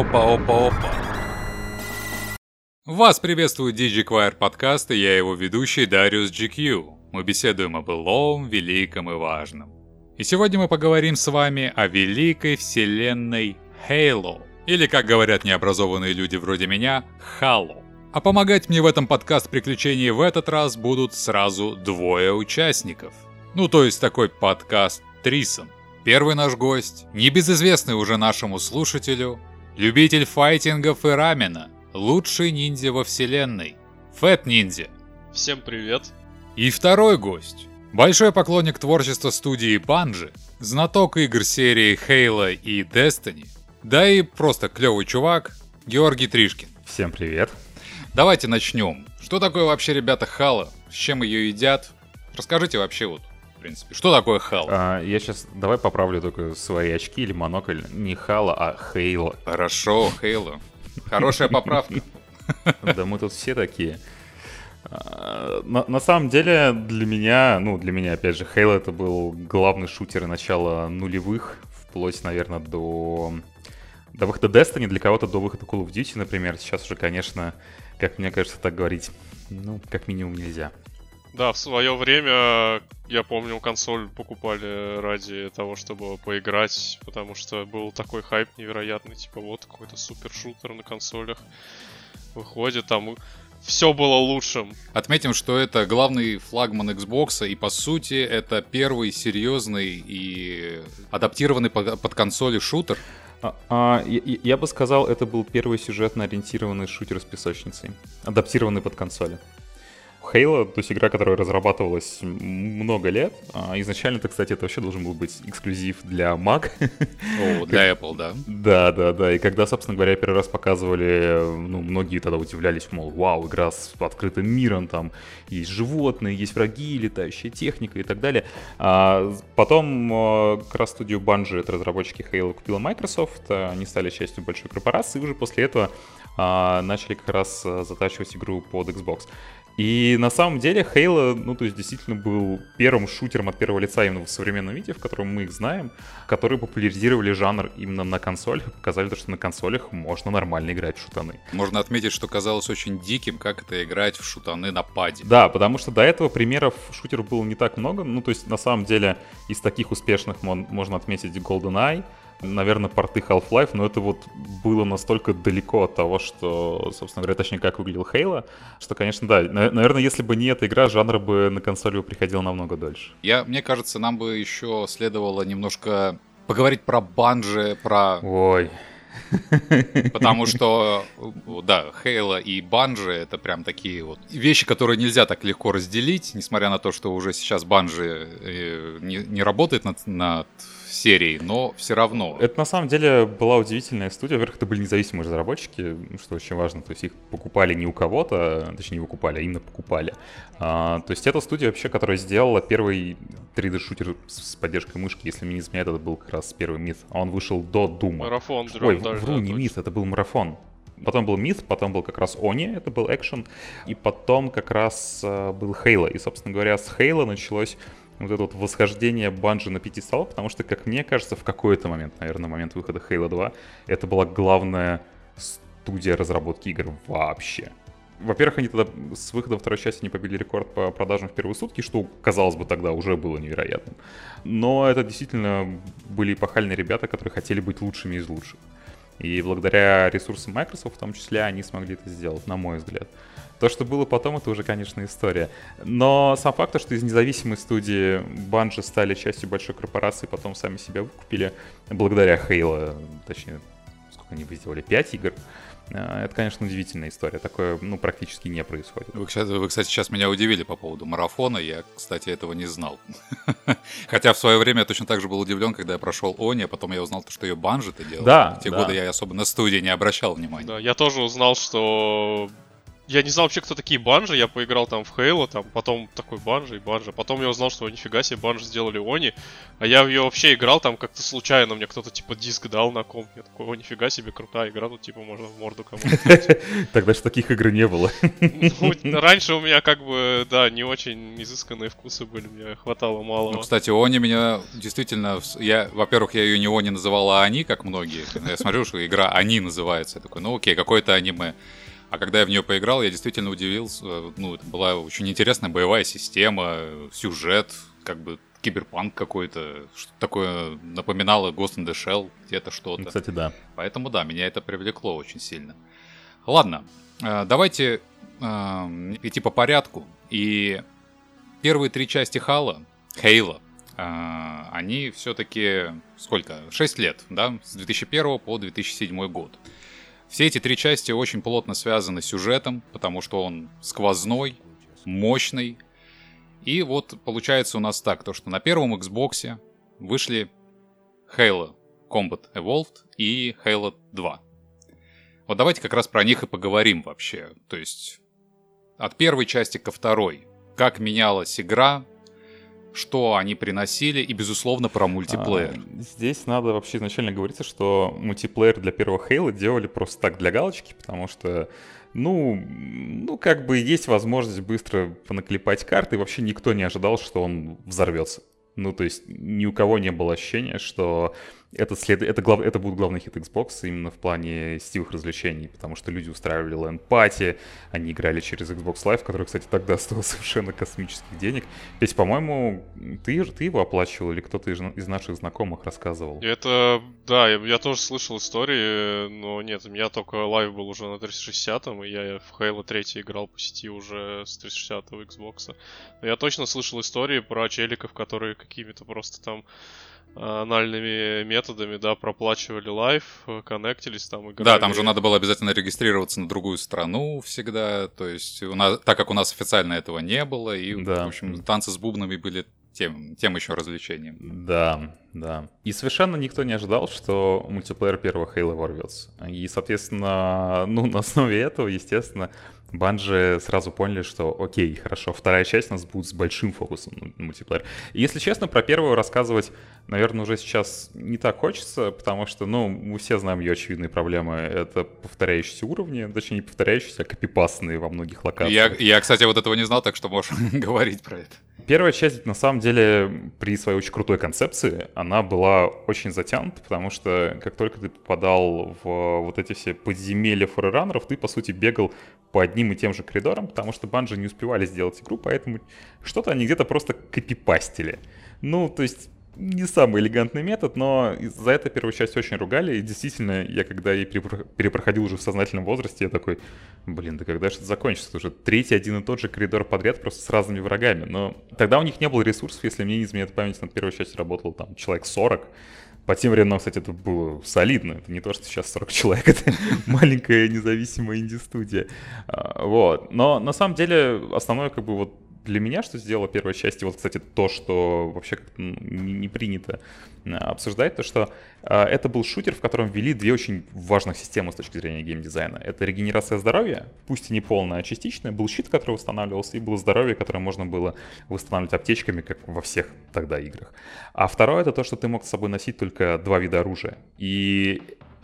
Опа-опа-опа. Вас приветствует DigiQuire подкаст и я его ведущий Дариус GQ. Мы беседуем о былом, великом и важном. И сегодня мы поговорим с вами о великой вселенной Halo. Или, как говорят необразованные люди вроде меня, Halo. А помогать мне в этом подкаст приключений в этот раз будут сразу двое участников. Ну, то есть такой подкаст Трисом. Первый наш гость, небезызвестный уже нашему слушателю, любитель файтингов и рамена, лучший ниндзя во вселенной, Фэт Ниндзя. Всем привет. И второй гость, большой поклонник творчества студии Банжи, знаток игр серии Halo и Destiny, да и просто клевый чувак, Георгий Тришкин. Всем привет. Давайте начнем. Что такое вообще, ребята, хала? С чем ее едят? Расскажите вообще вот в принципе. Что такое хал? А, я сейчас давай поправлю только свои очки или монокль. Не хала, а хейла. Хорошо, хейла. Хорошая поправка. Да мы тут все такие. А, на, на самом деле, для меня, ну, для меня, опять же, Halo это был главный шутер начала нулевых, вплоть, наверное, до, до выхода Destiny, для кого-то до выхода Call of Duty, например. Сейчас уже, конечно, как мне кажется, так говорить, ну, как минимум нельзя. Да, в свое время, я помню, консоль покупали ради того, чтобы поиграть, потому что был такой хайп невероятный, типа вот какой-то супер шутер на консолях выходит, там все было лучшим. Отметим, что это главный флагман Xbox, и по сути это первый серьезный и адаптированный под, под консоли шутер. А, а, я, я бы сказал, это был первый сюжетно ориентированный шутер с песочницей, адаптированный под консоли. Halo, то есть игра, которая разрабатывалась много лет. А изначально, это, кстати, это вообще должен был быть эксклюзив для Mac. О, для Apple, да? Да, да, да. И когда, собственно говоря, первый раз показывали, ну, многие тогда удивлялись, мол, вау, игра с открытым миром, там есть животные, есть враги, летающая техника и так далее. А потом а, как раз студию Bungie, это разработчики Halo, купила Microsoft, они стали частью большой корпорации, и уже после этого а, начали как раз затачивать игру под Xbox. И на самом деле Halo, ну, то есть действительно был первым шутером от первого лица именно в современном виде, в котором мы их знаем, которые популяризировали жанр именно на консолях и показали то, что на консолях можно нормально играть в шутаны. Можно отметить, что казалось очень диким, как это играть в шутаны на паде. Да, потому что до этого примеров шутеров было не так много. Ну, то есть, на самом деле, из таких успешных можно отметить GoldenEye, наверное, порты Half-Life, но это вот было настолько далеко от того, что, собственно говоря, точнее, как выглядел Halo, что, конечно, да, наверное, если бы не эта игра, жанр бы на консоли приходил намного дольше. Я, мне кажется, нам бы еще следовало немножко поговорить про банжи, про... Ой, Потому что, да, Хейла и Банжи это прям такие вот вещи, которые нельзя так легко разделить, несмотря на то, что уже сейчас Банжи э, не, не работает над, над серией, но все равно. Это на самом деле была удивительная студия. Во-первых, это были независимые разработчики, что очень важно. То есть их покупали не у кого-то, точнее не выкупали, а именно покупали. А, то есть это студия вообще, которая сделала первый 3D-шутер с поддержкой мышки. Если мне не изменяет, это был как раз первый мид. А он вышел до Дума. Марафон. Ой, вру, не мид, это был марафон. Потом был Мид, потом был как раз Они, это был экшен, и потом как раз э, был Хейла. И, собственно говоря, с Хейла началось вот это вот восхождение Банжи на пятистал, потому что, как мне кажется, в какой-то момент, наверное, момент выхода Halo 2, это была главная студия разработки игр вообще. Во-первых, они тогда с выходом второй части не побили рекорд по продажам в первые сутки, что, казалось бы, тогда уже было невероятным. Но это действительно были эпохальные ребята, которые хотели быть лучшими из лучших. И благодаря ресурсам Microsoft в том числе они смогли это сделать, на мой взгляд. То, что было потом, это уже, конечно, история. Но сам факт, что из независимой студии Bungie стали частью большой корпорации, потом сами себя выкупили, благодаря Halo, точнее, сколько они сделали, 5 игр, э, это, конечно, удивительная история. Такое, ну, практически не происходит. Вы, кстати, вы, кстати, сейчас меня удивили по поводу марафона. Я, кстати, этого не знал. Хотя в свое время я точно так же был удивлен, когда я прошел Они, а потом я узнал, что ее Банжи-то делал. Да, В те да. годы я особо на студии не обращал внимания. Да, я тоже узнал, что я не знал вообще, кто такие банжи, я поиграл там в Хейло, там, потом такой банжи и банжи, потом я узнал, что нифига себе банжи сделали они, а я в ее вообще играл там как-то случайно, мне кто-то типа диск дал на комп, я такой, о, нифига себе, крутая игра, тут типа можно в морду кому-то. Тогда же таких игр не было. Ну, раньше у меня как бы, да, не очень изысканные вкусы были, мне хватало мало. Ну, кстати, Они меня действительно, я, во-первых, я ее не Они называла, а Они, как многие. Я смотрю, что игра Они называется, я такой, ну окей, какое-то аниме. А когда я в нее поиграл, я действительно удивился. Ну, это была очень интересная боевая система, сюжет, как бы киберпанк какой-то, что такое напоминало Ghost in the Shell, где-то что-то. Кстати, да. Поэтому да, меня это привлекло очень сильно. Ладно, э, давайте э, идти по порядку. И первые три части Хала, Хейла, э, они все-таки сколько? 6 лет, да? С 2001 по 2007 год. Все эти три части очень плотно связаны с сюжетом, потому что он сквозной, мощный. И вот получается у нас так, то что на первом Xbox вышли Halo Combat Evolved и Halo 2. Вот давайте как раз про них и поговорим вообще. То есть от первой части ко второй. Как менялась игра, что они приносили, и, безусловно, про мультиплеер. А, здесь надо вообще изначально говорить, что мультиплеер для первого Хейла делали просто так для галочки, потому что, ну, ну, как бы есть возможность быстро понаклепать карты, и вообще никто не ожидал, что он взорвется. Ну, то есть ни у кого не было ощущения, что это, след... это, глав... это будет главный хит Xbox именно в плане сетевых развлечений, потому что люди устраивали лэнд-пати, они играли через Xbox Live, который, кстати, тогда стоил совершенно космических денег. Ведь, по-моему, ты, ты его оплачивал или кто-то из, наших знакомых рассказывал? Это, да, я, я тоже слышал истории, но нет, у меня только Live был уже на 360, и я в Halo 3 играл по сети уже с 360 Xbox. Но я точно слышал истории про челиков, которые какими-то просто там анальными методами, да, проплачивали Live, коннектились там, играли. Да, там же надо было обязательно регистрироваться на другую страну всегда, то есть у нас, так как у нас официально этого не было, и, да. в общем, танцы с бубнами были тем, тем еще развлечением. Да, да. И совершенно никто не ожидал, что мультиплеер первого Хейла ворвется. И, соответственно, ну, на основе этого, естественно, Банжи сразу поняли, что окей, хорошо, вторая часть у нас будет с большим фокусом на мультиплеер. И если честно, про первую рассказывать, наверное, уже сейчас не так хочется, потому что, ну, мы все знаем ее очевидные проблемы. Это повторяющиеся уровни, точнее, не повторяющиеся, а копипастные во многих локациях. Я, я, кстати, вот этого не знал, так что можешь говорить про это. Первая часть, на самом деле, при своей очень крутой концепции, она была очень затянута, потому что как только ты попадал в вот эти все подземелья фореранеров, ты, по сути, бегал по одним и тем же коридорам, потому что банжи не успевали сделать игру, поэтому что-то они где-то просто копипастили. Ну, то есть не самый элегантный метод, но за это первую часть очень ругали. И действительно, я когда и перепроходил уже в сознательном возрасте, я такой, блин, да когда же это закончится? Уже третий один и тот же коридор подряд, просто с разными врагами. Но тогда у них не было ресурсов, если мне не изменяет память, над первой частью работал там человек 40. По тем временам, кстати, это было солидно. Это не то, что сейчас 40 человек, это маленькая независимая инди-студия. А, вот. Но на самом деле основное как бы вот для меня, что сделала первая часть, и вот, кстати, то, что вообще как-то не, не принято э, обсуждать, то, что э, это был шутер, в котором ввели две очень важных системы с точки зрения геймдизайна. Это регенерация здоровья, пусть и не полная, а частичная, был щит, который восстанавливался, и было здоровье, которое можно было восстанавливать аптечками, как во всех тогда играх. А второе, это то, что ты мог с собой носить только два вида оружия. И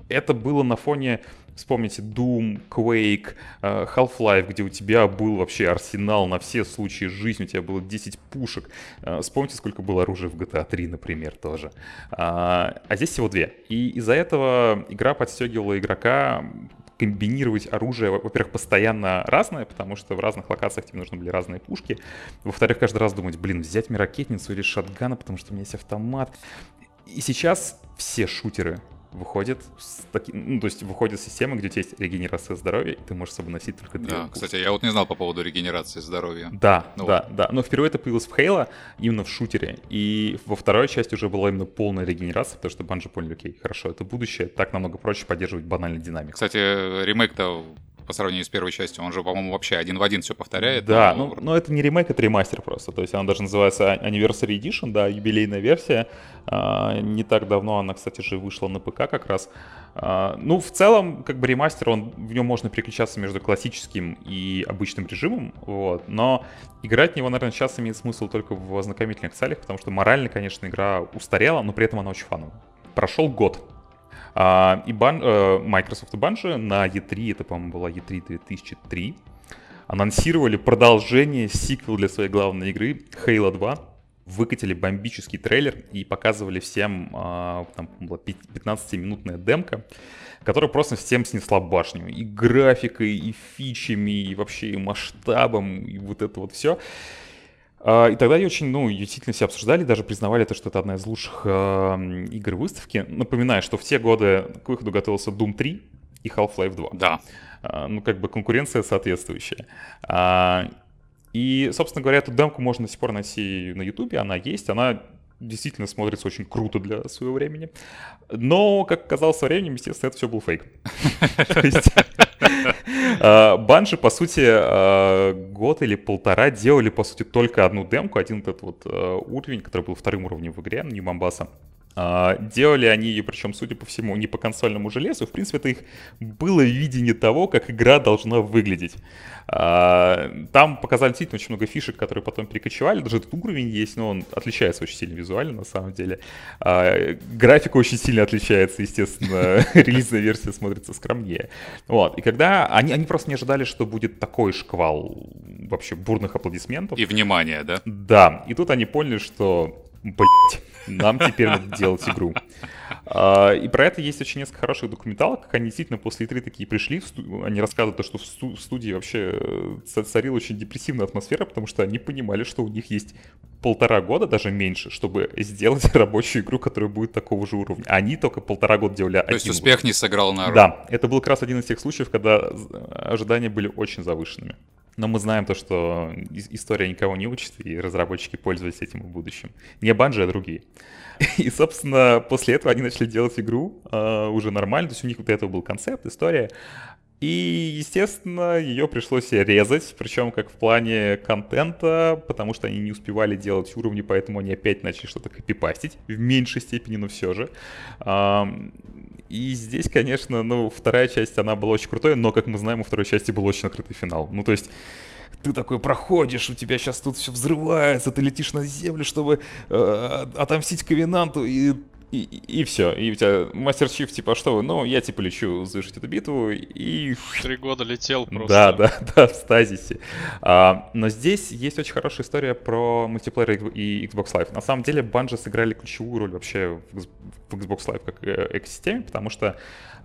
это было на фоне Вспомните Doom, Quake, э, Half-Life, где у тебя был вообще арсенал на все случаи жизни, у тебя было 10 пушек. Э, вспомните, сколько было оружия в GTA 3, например, тоже. А, а здесь всего две. И из-за этого игра подстегивала игрока комбинировать оружие, во-первых, постоянно разное, потому что в разных локациях тебе нужны были разные пушки. Во-вторых, каждый раз думать, блин, взять мне ракетницу или шатгана, потому что у меня есть автомат. И сейчас все шутеры выходит с таки, ну, то есть выходит система, где у тебя есть регенерация здоровья, и ты можешь с собой носить только две. Да, кстати, я вот не знал по поводу регенерации здоровья. Да, ну, да, вот. да. Но впервые это появилось в Хейла, именно в шутере. И во второй части уже была именно полная регенерация, потому что банжи поняли, окей, хорошо, это будущее, так намного проще поддерживать банальный динамик. Кстати, ремейк-то по сравнению с первой частью. Он же, по-моему, вообще один в один все повторяет. Да, но... ну, но это не ремейк, это ремастер просто. То есть она даже называется Anniversary Edition, да, юбилейная версия. А, не так давно она, кстати же, вышла на ПК как раз. А, ну, в целом, как бы ремастер, он, в нем можно переключаться между классическим и обычным режимом, вот. Но играть в него, наверное, сейчас имеет смысл только в ознакомительных целях, потому что морально, конечно, игра устарела, но при этом она очень фановая. Прошел год а, и Бан, э, Microsoft и Bungie на E3, это, по-моему, была E3 2003, анонсировали продолжение, сиквел для своей главной игры Halo 2. Выкатили бомбический трейлер и показывали всем, а, там была 15-минутная демка, которая просто всем снесла башню. И графикой, и фичами, и вообще и масштабом, и вот это вот все. А, и тогда ее очень, ну, ее действительно все обсуждали, даже признавали то, что это одна из лучших э, игр выставки. Напоминаю, что в те годы к выходу готовился Doom 3 и Half-Life 2. Да. А, ну, как бы конкуренция соответствующая. А, и, собственно говоря, эту демку можно до сих пор найти на Ютубе, она есть, она действительно смотрится очень круто для своего времени. Но, как оказалось со временем, естественно, это все был фейк. Банжи, по сути, а, год или полтора делали, по сути, только одну демку, один этот вот а, уровень, который был вторым уровнем в игре, Нью Мамбаса. Делали они ее, причем, судя по всему, не по консольному железу. В принципе, это их было видение того, как игра должна выглядеть. Там показали действительно очень много фишек, которые потом перекочевали. Даже этот уровень есть, но он отличается очень сильно визуально, на самом деле. Графика очень сильно отличается, естественно. Релизная версия смотрится скромнее. Вот. И когда они, они просто не ожидали, что будет такой шквал вообще бурных аплодисментов. И внимания, да? Да. И тут они поняли, что, блять, нам теперь надо делать игру. А, и про это есть очень несколько хороших документалок, как они действительно после E3 такие пришли, они рассказывают, что в студии вообще э, царила очень депрессивная атмосфера, потому что они понимали, что у них есть полтора года, даже меньше, чтобы сделать рабочую игру, которая будет такого же уровня. Они только полтора года делали То есть успех не сыграл на. Да, это был как раз один из тех случаев, когда ожидания были очень завышенными. Но мы знаем то, что история никого не учит, и разработчики пользовались этим в будущем. Не Банжи, а другие. И, собственно, после этого они начали делать игру э, уже нормально, то есть у них вот этого был концепт, история. И, естественно, ее пришлось резать, причем как в плане контента, потому что они не успевали делать уровни, поэтому они опять начали что-то копипастить, в меньшей степени, но все же. И здесь, конечно, ну, вторая часть, она была очень крутой, но, как мы знаем, у второй части был очень открытый финал. Ну, то есть ты такой проходишь, у тебя сейчас тут все взрывается, ты летишь на землю, чтобы э, отомстить Ковенанту, и и, и, все. И у тебя мастер Чиф, типа, «А что вы? Ну, я, типа, лечу завершить эту битву, и... Три года летел просто. Да, да, да, в стазисе. А, но здесь есть очень хорошая история про мультиплеер и Xbox Live. На самом деле, Bungie сыграли ключевую роль вообще в, Xbox Live как э, экосистеме, потому что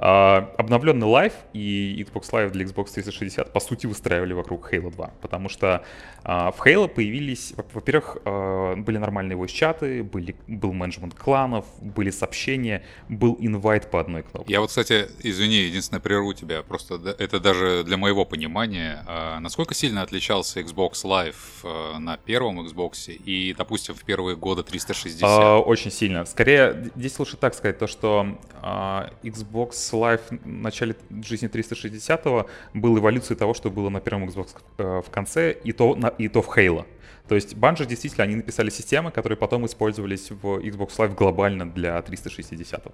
а, обновленный Live и Xbox Live для Xbox 360 по сути выстраивали вокруг Halo 2, потому что а, в Halo появились, во-первых, а, были нормальные voice-чаты, были, был менеджмент кланов, были сообщения, был инвайт по одной кнопке. Я вот, кстати, извини, единственное, прерву тебя, просто это даже для моего понимания, насколько сильно отличался Xbox Live на первом Xbox и, допустим, в первые годы 360? Очень сильно. Скорее, здесь лучше так сказать, то, что Xbox Live в начале жизни 360 был эволюцией того, что было на первом Xbox э, в конце, и то, и то в Halo. То есть Bungie действительно, они написали системы, которые потом использовались в Xbox Live глобально для 360.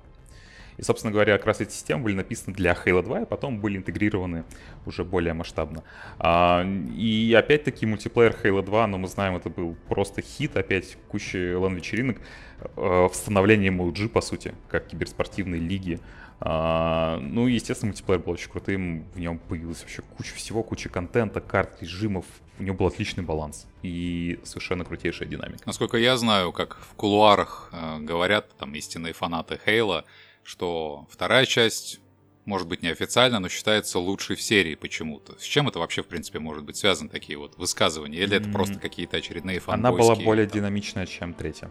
И, собственно говоря, как раз эти системы были написаны для Halo 2, и потом были интегрированы уже более масштабно. А, и опять-таки мультиплеер Halo 2, но мы знаем, это был просто хит, опять куча лан-вечеринок, э, восстановление MLG, по сути, как киберспортивной лиги. А, ну и, естественно, мультиплеер был очень крутым, в нем появилась вообще куча всего, куча контента, карт, режимов, у него был отличный баланс и совершенно крутейшая динамика. Насколько я знаю, как в кулуарах э, говорят там истинные фанаты Хейла, что вторая часть может быть неофициально, но считается лучшей в серии почему-то. С чем это вообще, в принципе, может быть связано, такие вот высказывания? Или это просто какие-то очередные фанбойские? Она была более там... динамичная, чем третья.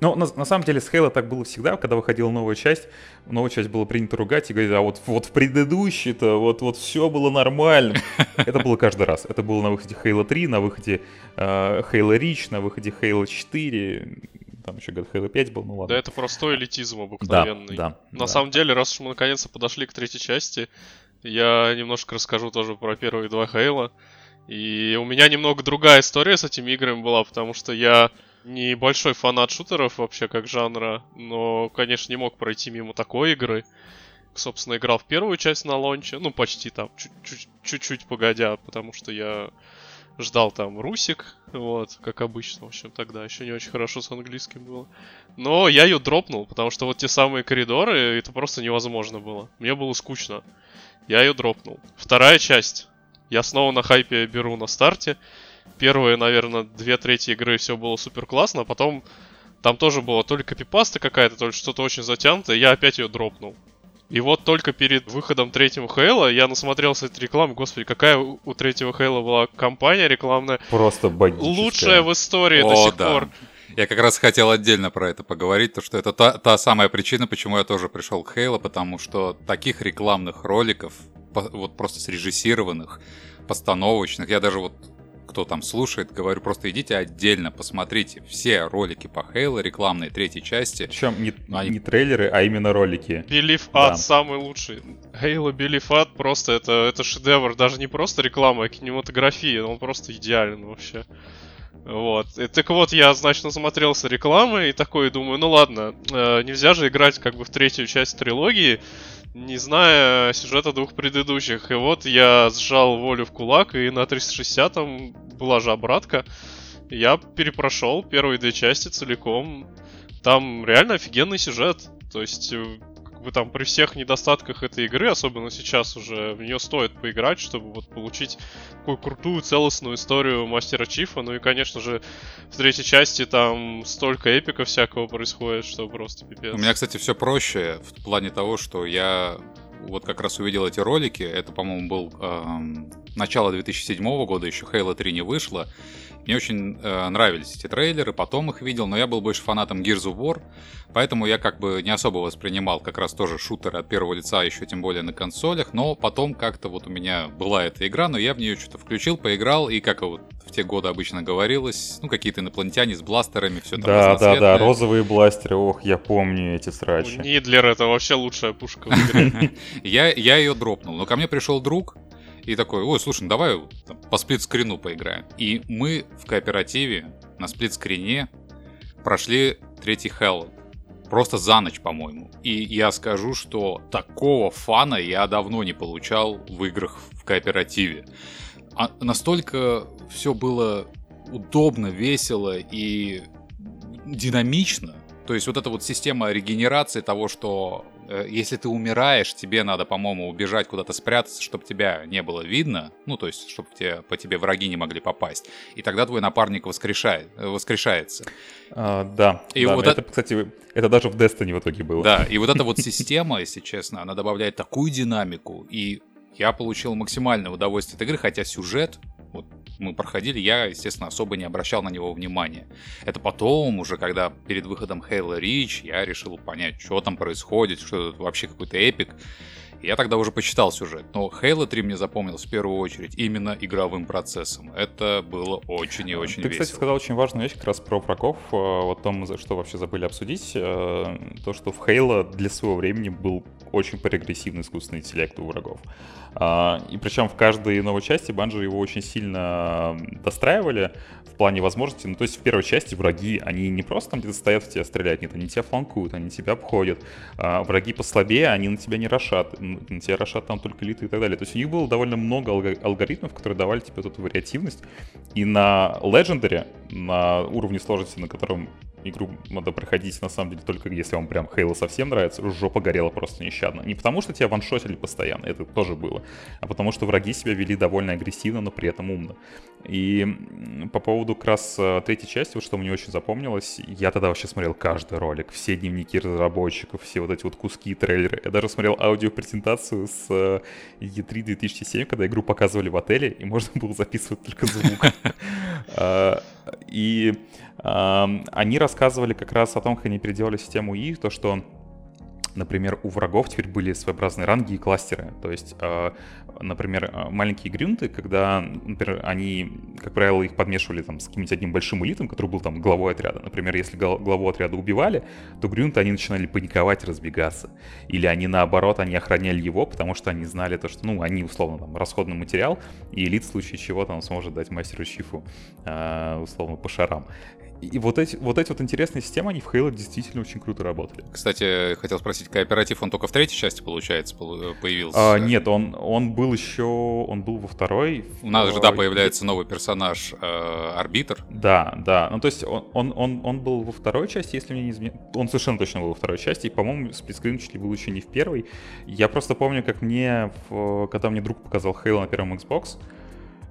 Ну, на, на самом деле с Halo так было всегда, когда выходила новая часть, новая часть было принято ругать и говорить, а вот, вот в предыдущей-то вот, вот все было нормально. Это было каждый раз. Это было на выходе Halo 3, на выходе э, Halo Reach, на выходе Halo 4, там еще год Halo 5 был, ну ладно. Да это простой элитизм обыкновенный. Да, да. На да. самом деле, раз уж мы наконец-то подошли к третьей части, Я немножко расскажу тоже про первые два Хейла. И у меня немного другая история с этими играми была, потому что я небольшой фанат шутеров вообще как жанра, но, конечно, не мог пройти мимо такой игры. Собственно, играл в первую часть на лонче, ну, почти там, чуть-чуть погодя, потому что я ждал там Русик, вот, как обычно, в общем, тогда еще не очень хорошо с английским было. Но я ее дропнул, потому что вот те самые коридоры, это просто невозможно было. Мне было скучно. Я ее дропнул. Вторая часть. Я снова на хайпе беру на старте. Первые, наверное, две трети игры все было супер классно, а потом там тоже было то ли копипаста какая-то, то ли что-то очень затянутое, я опять ее дропнул. И вот только перед выходом третьего Хейла я насмотрелся этой рекламы. Господи, какая у третьего Хейла была компания рекламная. Просто богическая. Лучшая в истории О, до сих да. пор. Я как раз хотел отдельно про это поговорить, то что это та, та самая причина, почему я тоже пришел к Хейла, потому что таких рекламных роликов, вот просто срежиссированных, постановочных, я даже вот кто там слушает, говорю, просто идите отдельно, посмотрите все ролики по Хейла, рекламные третьей части. Причем не, Они... не трейлеры, а именно ролики. Believe да. самый лучший. Halo Believe Ад просто это, это шедевр, даже не просто реклама, а кинематография, он просто идеален вообще. Вот. И, так вот, я, значит, насмотрелся рекламы и такой думаю, ну ладно, э, нельзя же играть как бы в третью часть трилогии, не зная сюжета двух предыдущих. И вот я сжал волю в кулак, и на 360-м была же обратка. Я перепрошел первые две части целиком. Там реально офигенный сюжет. То есть э, бы там при всех недостатках этой игры, особенно сейчас уже, в нее стоит поиграть, чтобы вот получить такую крутую целостную историю Мастера Чифа. Ну и, конечно же, в третьей части там столько эпика всякого происходит, что просто пипец. У меня, кстати, все проще в плане того, что я вот как раз увидел эти ролики. Это, по-моему, был эм, начало 2007 года, еще Halo 3 не вышло. Мне очень э, нравились эти трейлеры, потом их видел, но я был больше фанатом Gears of War, поэтому я как бы не особо воспринимал как раз тоже шутеры от первого лица, еще тем более на консолях, но потом как-то вот у меня была эта игра, но я в нее что-то включил, поиграл, и как вот в те годы обычно говорилось, ну какие-то инопланетяне с бластерами, все там Да, да, да, розовые бластеры, ох, я помню эти срачи. Нидлер это вообще лучшая пушка в игре. Я ее дропнул, но ко мне пришел друг, и такой, ой, слушай, ну давай там, по сплит-скрину поиграем. И мы в кооперативе на сплит-скрине прошли третий Hell. Просто за ночь, по-моему. И я скажу, что такого фана я давно не получал в играх в кооперативе. А настолько все было удобно, весело и динамично. То есть вот эта вот система регенерации того, что если ты умираешь, тебе надо, по-моему, убежать куда-то спрятаться, чтобы тебя не было видно, ну, то есть, чтобы тебе, по тебе враги не могли попасть. И тогда твой напарник воскрешает, э, воскрешается. А, да, и да, вот это, это, кстати, это даже в Destiny в итоге было. Да, и вот эта вот система, если честно, она добавляет такую динамику, и я получил максимальное удовольствие от игры, хотя сюжет, мы проходили, я, естественно, особо не обращал на него внимания. Это потом, уже когда перед выходом Halo Reach, я решил понять, что там происходит, что это вообще какой-то эпик. Я тогда уже почитал сюжет, но Halo 3 мне запомнилось в первую очередь именно игровым процессом. Это было очень и очень Ты, весело. кстати, сказал очень важную вещь как раз про врагов, э, вот том, за что вообще забыли обсудить. Э, то, что в Halo для своего времени был очень прогрессивный искусственный интеллект у врагов. А, и причем в каждой новой части Банжи его очень сильно достраивали в плане возможностей. Ну, то есть в первой части враги, они не просто там где-то стоят в тебя стреляют, нет, они тебя фланкуют, они тебя обходят. А враги послабее, они на тебя не рошат, на тебя рошат там только литы и так далее. То есть у них было довольно много алгоритмов, которые давали тебе эту вариативность. И на Legendary, на уровне сложности, на котором игру надо проходить, на самом деле, только если вам прям Хейла совсем нравится, жопа горела просто нещадно. Не потому, что тебя ваншотили постоянно, это тоже было, а потому, что враги себя вели довольно агрессивно, но при этом умно. И по поводу как раз э, третьей части, вот что мне очень запомнилось, я тогда вообще смотрел каждый ролик, все дневники разработчиков, все вот эти вот куски, трейлеры. Я даже смотрел аудиопрезентацию с E3 2007, когда игру показывали в отеле, и можно было записывать только звук. А, и они рассказывали как раз о том, как они переделали систему И, то, что Например, у врагов теперь были своеобразные ранги и кластеры. То есть, э, например, э, маленькие грюнты, когда, например, они, как правило, их подмешивали там с каким-нибудь одним большим элитом, который был там главой отряда. Например, если главу отряда убивали, то грюнты, они начинали паниковать, разбегаться. Или они, наоборот, они охраняли его, потому что они знали то, что, ну, они, условно, там, расходный материал, и элит в случае чего там сможет дать мастеру Чифу, э, условно, по шарам. И вот эти, вот эти вот интересные системы, они в Halo действительно очень круто работали. Кстати, хотел спросить, кооператив, он только в третьей части, получается, появился? А, нет, он, он был еще, он был во второй. У нас же, да, появляется новый персонаж, э, Арбитр. Да, да, ну то есть он, он, он, он был во второй части, если мне не изменяет. Он совершенно точно был во второй части, и, по-моему, сплитскрин чуть ли был еще не в первой. Я просто помню, как мне, в, когда мне друг показал Halo на первом Xbox,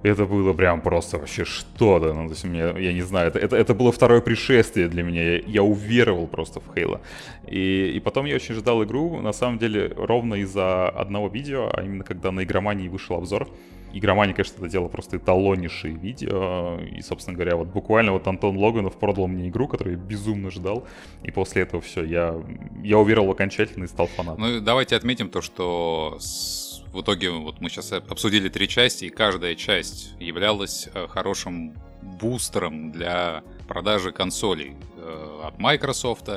это было прям просто вообще что-то. Ну, то есть мне, я не знаю, это, это, это было второе пришествие для меня. Я, я уверовал просто в Хейла. И, и потом я очень ждал игру, на самом деле, ровно из-за одного видео, а именно когда на игромании вышел обзор. Игромания, конечно, это дело просто эталоннейшие видео. И, собственно говоря, вот буквально вот Антон Логанов продал мне игру, которую я безумно ждал. И после этого все, я, я уверовал окончательно и стал фанатом. Ну, давайте отметим то, что с в итоге вот мы сейчас обсудили три части, и каждая часть являлась э, хорошим бустером для продажи консолей э, от Microsoft,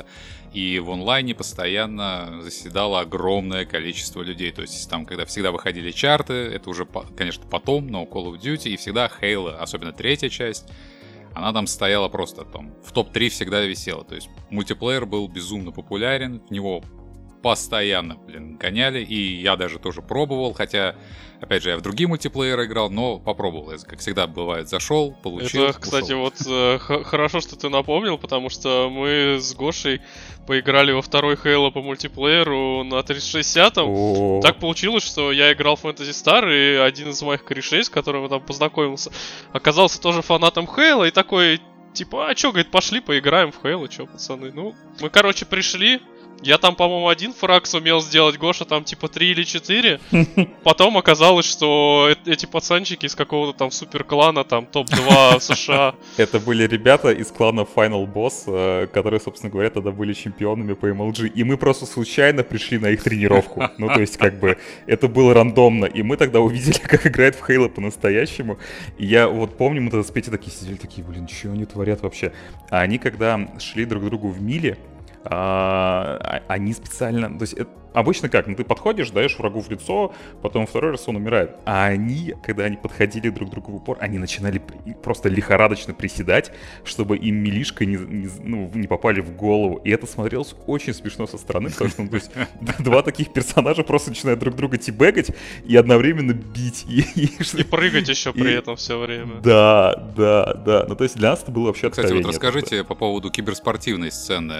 и в онлайне постоянно заседало огромное количество людей. То есть там, когда всегда выходили чарты, это уже, конечно, потом, но Call of Duty, и всегда Halo, особенно третья часть, она там стояла просто там в топ-3 всегда висела. То есть мультиплеер был безумно популярен, в него постоянно, блин, гоняли, и я даже тоже пробовал, хотя, опять же, я в другие мультиплееры играл, но попробовал, я, как всегда бывает, зашел, получил, Это, кстати, ушел. вот э, хорошо, что ты напомнил, потому что мы с Гошей поиграли во второй Halo по мультиплееру на 360-м. Так получилось, что я играл в Fantasy Star, и один из моих корешей, с которым я там познакомился, оказался тоже фанатом Halo, и такой, типа, а чё, говорит, пошли поиграем в Halo, чё, пацаны. Ну, мы, короче, пришли, я там, по-моему, один фраг сумел сделать, Гоша там типа три или четыре. Потом оказалось, что эти пацанчики из какого-то там супер клана, там топ-2 США. Это были ребята из клана Final Boss, э, которые, собственно говоря, тогда были чемпионами по MLG. И мы просто случайно пришли на их тренировку. Ну, то есть, как бы, это было рандомно. И мы тогда увидели, как играет в Хейла по-настоящему. И я вот помню, мы тогда с Петей такие сидели, такие, блин, что они творят вообще? А они, когда шли друг к другу в миле, они специально, то есть это, обычно как, ну ты подходишь, даешь врагу в лицо, потом второй раз он умирает. А они, когда они подходили друг к другу в упор, они начинали просто лихорадочно приседать, чтобы им милишка не, не, ну, не попали в голову. И это смотрелось очень смешно со стороны, потому что, ну, то есть, два таких персонажа просто начинают друг друга тибегать и одновременно бить. И, и, и прыгать еще при и, этом все время. Да, да, да. Ну, то есть для нас это было вообще Кстати, вот расскажите по поводу киберспортивной сцены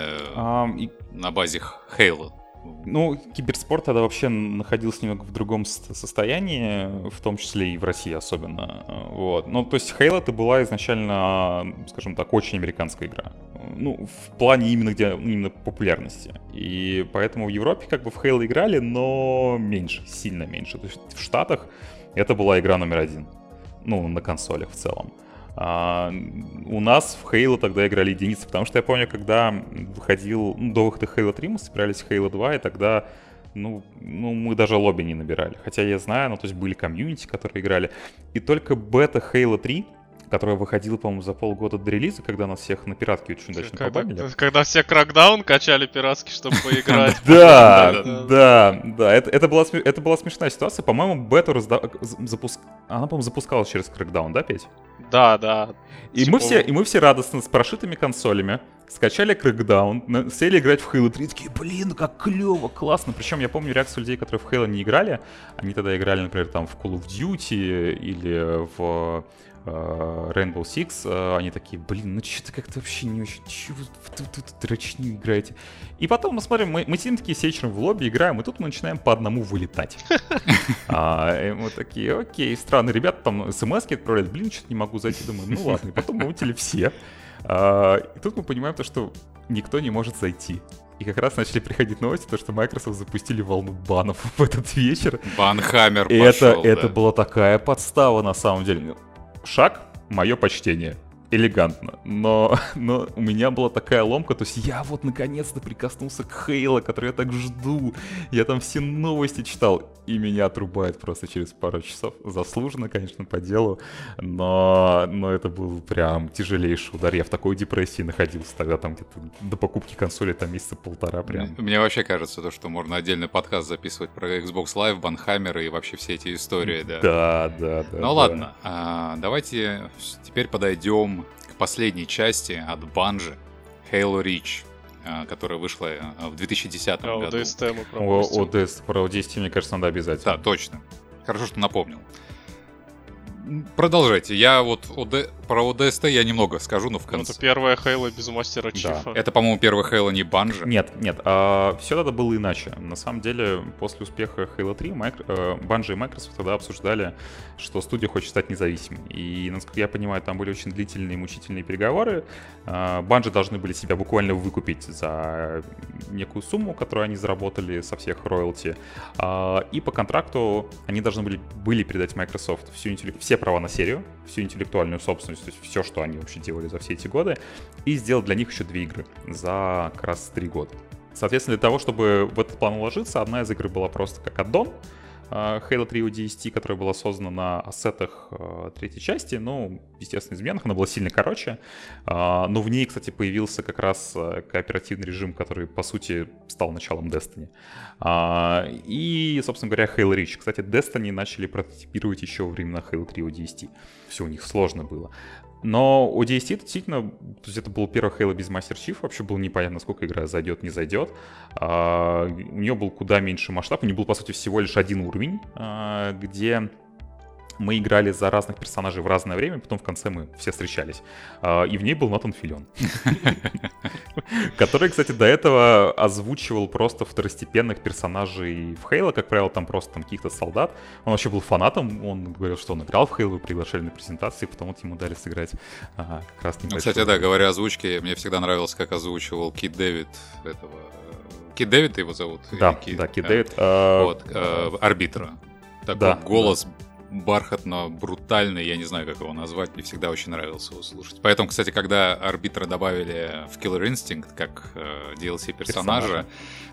и... на базе Halo. Ну, киберспорт тогда вообще находился немного в другом состоянии, в том числе и в России особенно. Вот. Ну, то есть Halo это была изначально, скажем так, очень американская игра. Ну, в плане именно где именно популярности. И поэтому в Европе как бы в Halo играли, но меньше, сильно меньше. То есть в Штатах это была игра номер один. Ну, на консолях в целом. А, у нас в Halo тогда играли единицы, потому что я помню, когда выходил, ну, до выхода Halo 3 мы собирались в Halo 2, и тогда, ну, ну, мы даже лобби не набирали. Хотя я знаю, ну, то есть были комьюнити, которые играли. И только бета Halo 3 которая выходила, по-моему, за полгода до релиза, когда нас всех на пиратке очень удачно когда, побанили. Когда все кракдаун качали пиратски, чтобы поиграть. Да, да, да. Это была смешная ситуация. По-моему, бету. Она, по-моему, запускалась через кракдаун, да, Петь? Да, да. И мы все, и мы все радостно с прошитыми консолями скачали Crackdown, сели играть в Halo 3, такие, блин, как клево, классно. Причем я помню реакцию людей, которые в Halo не играли. Они тогда играли, например, там в Call of Duty или в Rainbow Six, э, они такие, блин, ну что-то как-то вообще не очень, чего вы тут дрочни играете. И потом мы смотрим, мы, мы сидим такие с вечером в лобби, играем, и тут мы начинаем по одному вылетать. а, мы такие, окей, странно, ребята там смс отправляют, блин, что-то не могу зайти, думаю, ну ладно, и потом мы вылетели все. А, и тут мы понимаем то, что никто не может зайти. И как раз начали приходить новости, то, что Microsoft запустили волну банов в этот вечер. Банхаммер пошел, это, да. это была такая подстава на самом деле шаг, мое почтение. Элегантно. Но, но у меня была такая ломка, то есть я вот наконец-то прикоснулся к Хейла, который я так жду. Я там все новости читал, и меня отрубает просто через пару часов. Заслуженно, конечно, по делу, но, но это был прям тяжелейший удар. Я в такой депрессии находился тогда, там где-то до покупки консоли там месяца полтора прям. Мне вообще кажется, то, что можно отдельный подкаст записывать про Xbox Live, Банхаммер и вообще все эти истории, да. Да, да, да. Ну да. ладно, а, давайте теперь подойдем к последней части от Bungie, Halo Reach, а, которая вышла а, в 2010 А, году. ОДСТ мы О. ОДС, про ODST, мне кажется, надо обязательно. Да, точно. Хорошо, что напомнил. Продолжайте. Я вот ОД... про ОДСТ я немного скажу, но в Ну, конце. это первая Хейла без мастера Чифа. Это, по-моему, первый Halo не Bungie. Нет, нет, все тогда было иначе. На самом деле, после успеха Halo 3 Майк- э, и Microsoft тогда обсуждали, что студия хочет стать независимой. И, насколько я понимаю, там были очень длительные, мучительные переговоры. Э, Bungie должны были себя буквально выкупить за некую сумму, которую они заработали со всех роялти. А, И по контракту они должны были, были передать Microsoft всю интеллек- все права на серию, всю интеллектуальную собственность, то есть все, что они вообще делали за все эти годы, и сделать для них еще две игры за как раз три года. Соответственно, для того, чтобы в этот план уложиться, одна из игр была просто как аддон, Halo 3 ODST, которая была создана на ассетах э, третьей части, ну, естественно, изменах, она была сильно короче, а, но в ней, кстати, появился как раз кооперативный режим, который, по сути, стал началом Destiny. А, И, собственно говоря, Halo Reach. Кстати, Destiny начали прототипировать еще во времена Halo 3 ODST. Все у них сложно было. Но ODST действительно, то есть это был первый Halo без Master Chief, вообще было непонятно, сколько игра зайдет, не зайдет. А, у нее был куда меньше масштаб, у нее был, по сути, всего лишь один уровень, а, где мы играли за разных персонажей в разное время, потом в конце мы все встречались. А, И в ней был Натан Филион. Который, кстати, до этого озвучивал просто второстепенных персонажей в Хейла, как правило, там просто там каких-то солдат. Он вообще был фанатом, он говорил, что он играл в Хейлу, приглашали на презентации, потом вот ему дали сыграть а, как раз Ну, кстати, да, говоря о озвучке, мне всегда нравилось, как озвучивал Кит Дэвид этого... Кит Дэвид его зовут? Да, да, Кит Да. Дэвид. а, Вот, э, арбитра. Такой Да, голос бархатно-брутальный, я не знаю, как его назвать, мне всегда очень нравился его слушать. Поэтому, кстати, когда арбитра добавили в Killer Instinct как э, DLC персонажа, Персонажа.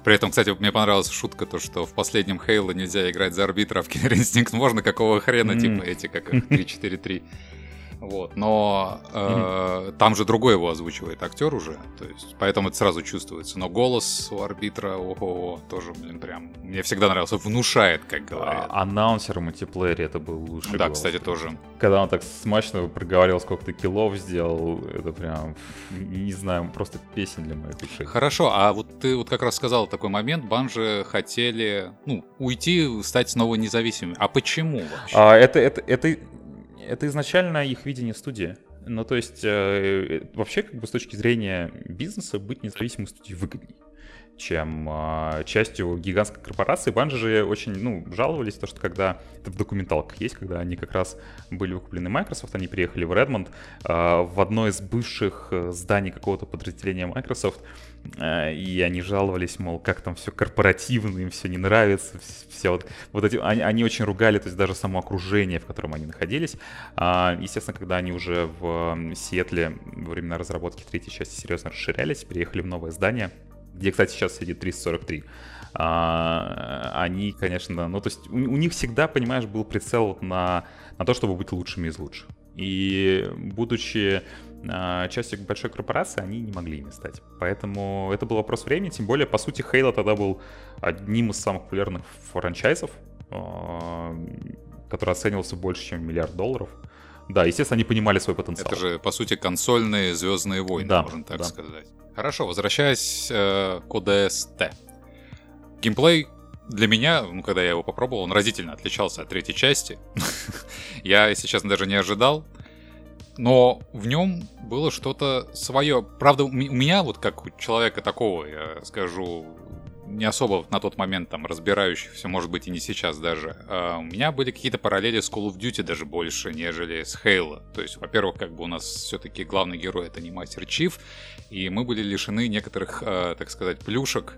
при этом, кстати, мне понравилась шутка, то, что в последнем Хейло нельзя играть за арбитра, а в Killer Instinct можно, какого хрена, М. типа эти, как их, 3-4-3. Вот, но э, там же другой его озвучивает актер уже, то есть, поэтому это сразу чувствуется. Но голос у арбитра, ого, тоже, блин, прям, мне всегда нравился, внушает, как говорят. а, Аннаунсер в мультиплеере это был лучший да, голос. кстати, тоже. Когда он так смачно проговаривал, сколько ты киллов сделал, это прям, не знаю, просто песен для моих ушей. Хорошо, а вот ты вот как раз сказал такой момент, Банжи хотели, ну, уйти, стать снова независимыми. А почему вообще? А, это, это, это, это изначально их видение студии. Ну, то есть, э, вообще, как бы с точки зрения бизнеса, быть независимой студией выгодней чем а, частью гигантской корпорации. Банжи же очень, ну, жаловались, то, что когда, это в документалках есть, когда они как раз были выкуплены Microsoft, они приехали в Редмонд, а, в одно из бывших э, зданий какого-то подразделения Microsoft, и они жаловались, мол, как там все корпоративно, им все не нравится, все вот, вот эти, они, они очень ругали, то есть даже само окружение, в котором они находились. А, естественно, когда они уже в Сиэтле во времена разработки третьей части серьезно расширялись, переехали в новое здание, где, кстати, сейчас сидит 343. А, они, конечно, ну, то есть у, у них всегда, понимаешь, был прицел на, на то, чтобы быть лучшими из лучших. И будучи а, частью большой корпорации, они не могли ими стать. Поэтому это был вопрос времени, тем более, по сути, Halo тогда был одним из самых популярных франчайзов, а, который оценивался больше, чем миллиард долларов. Да, естественно, они понимали свой потенциал. Это же, по сути, консольные Звездные войны, Да, можно так да. сказать. Хорошо, возвращаясь э, к ODST. Геймплей для меня, ну, когда я его попробовал, он разительно отличался от третьей части. я, если честно, даже не ожидал. Но в нем было что-то свое. Правда, у ме- у меня, вот как у человека такого, я скажу, не особо на тот момент там разбирающихся, может быть, и не сейчас даже, а, у меня были какие-то параллели с Call of Duty даже больше, нежели с Halo. То есть, во-первых, как бы у нас все-таки главный герой это не Мастер Чиф, и мы были лишены некоторых, а, так сказать, плюшек,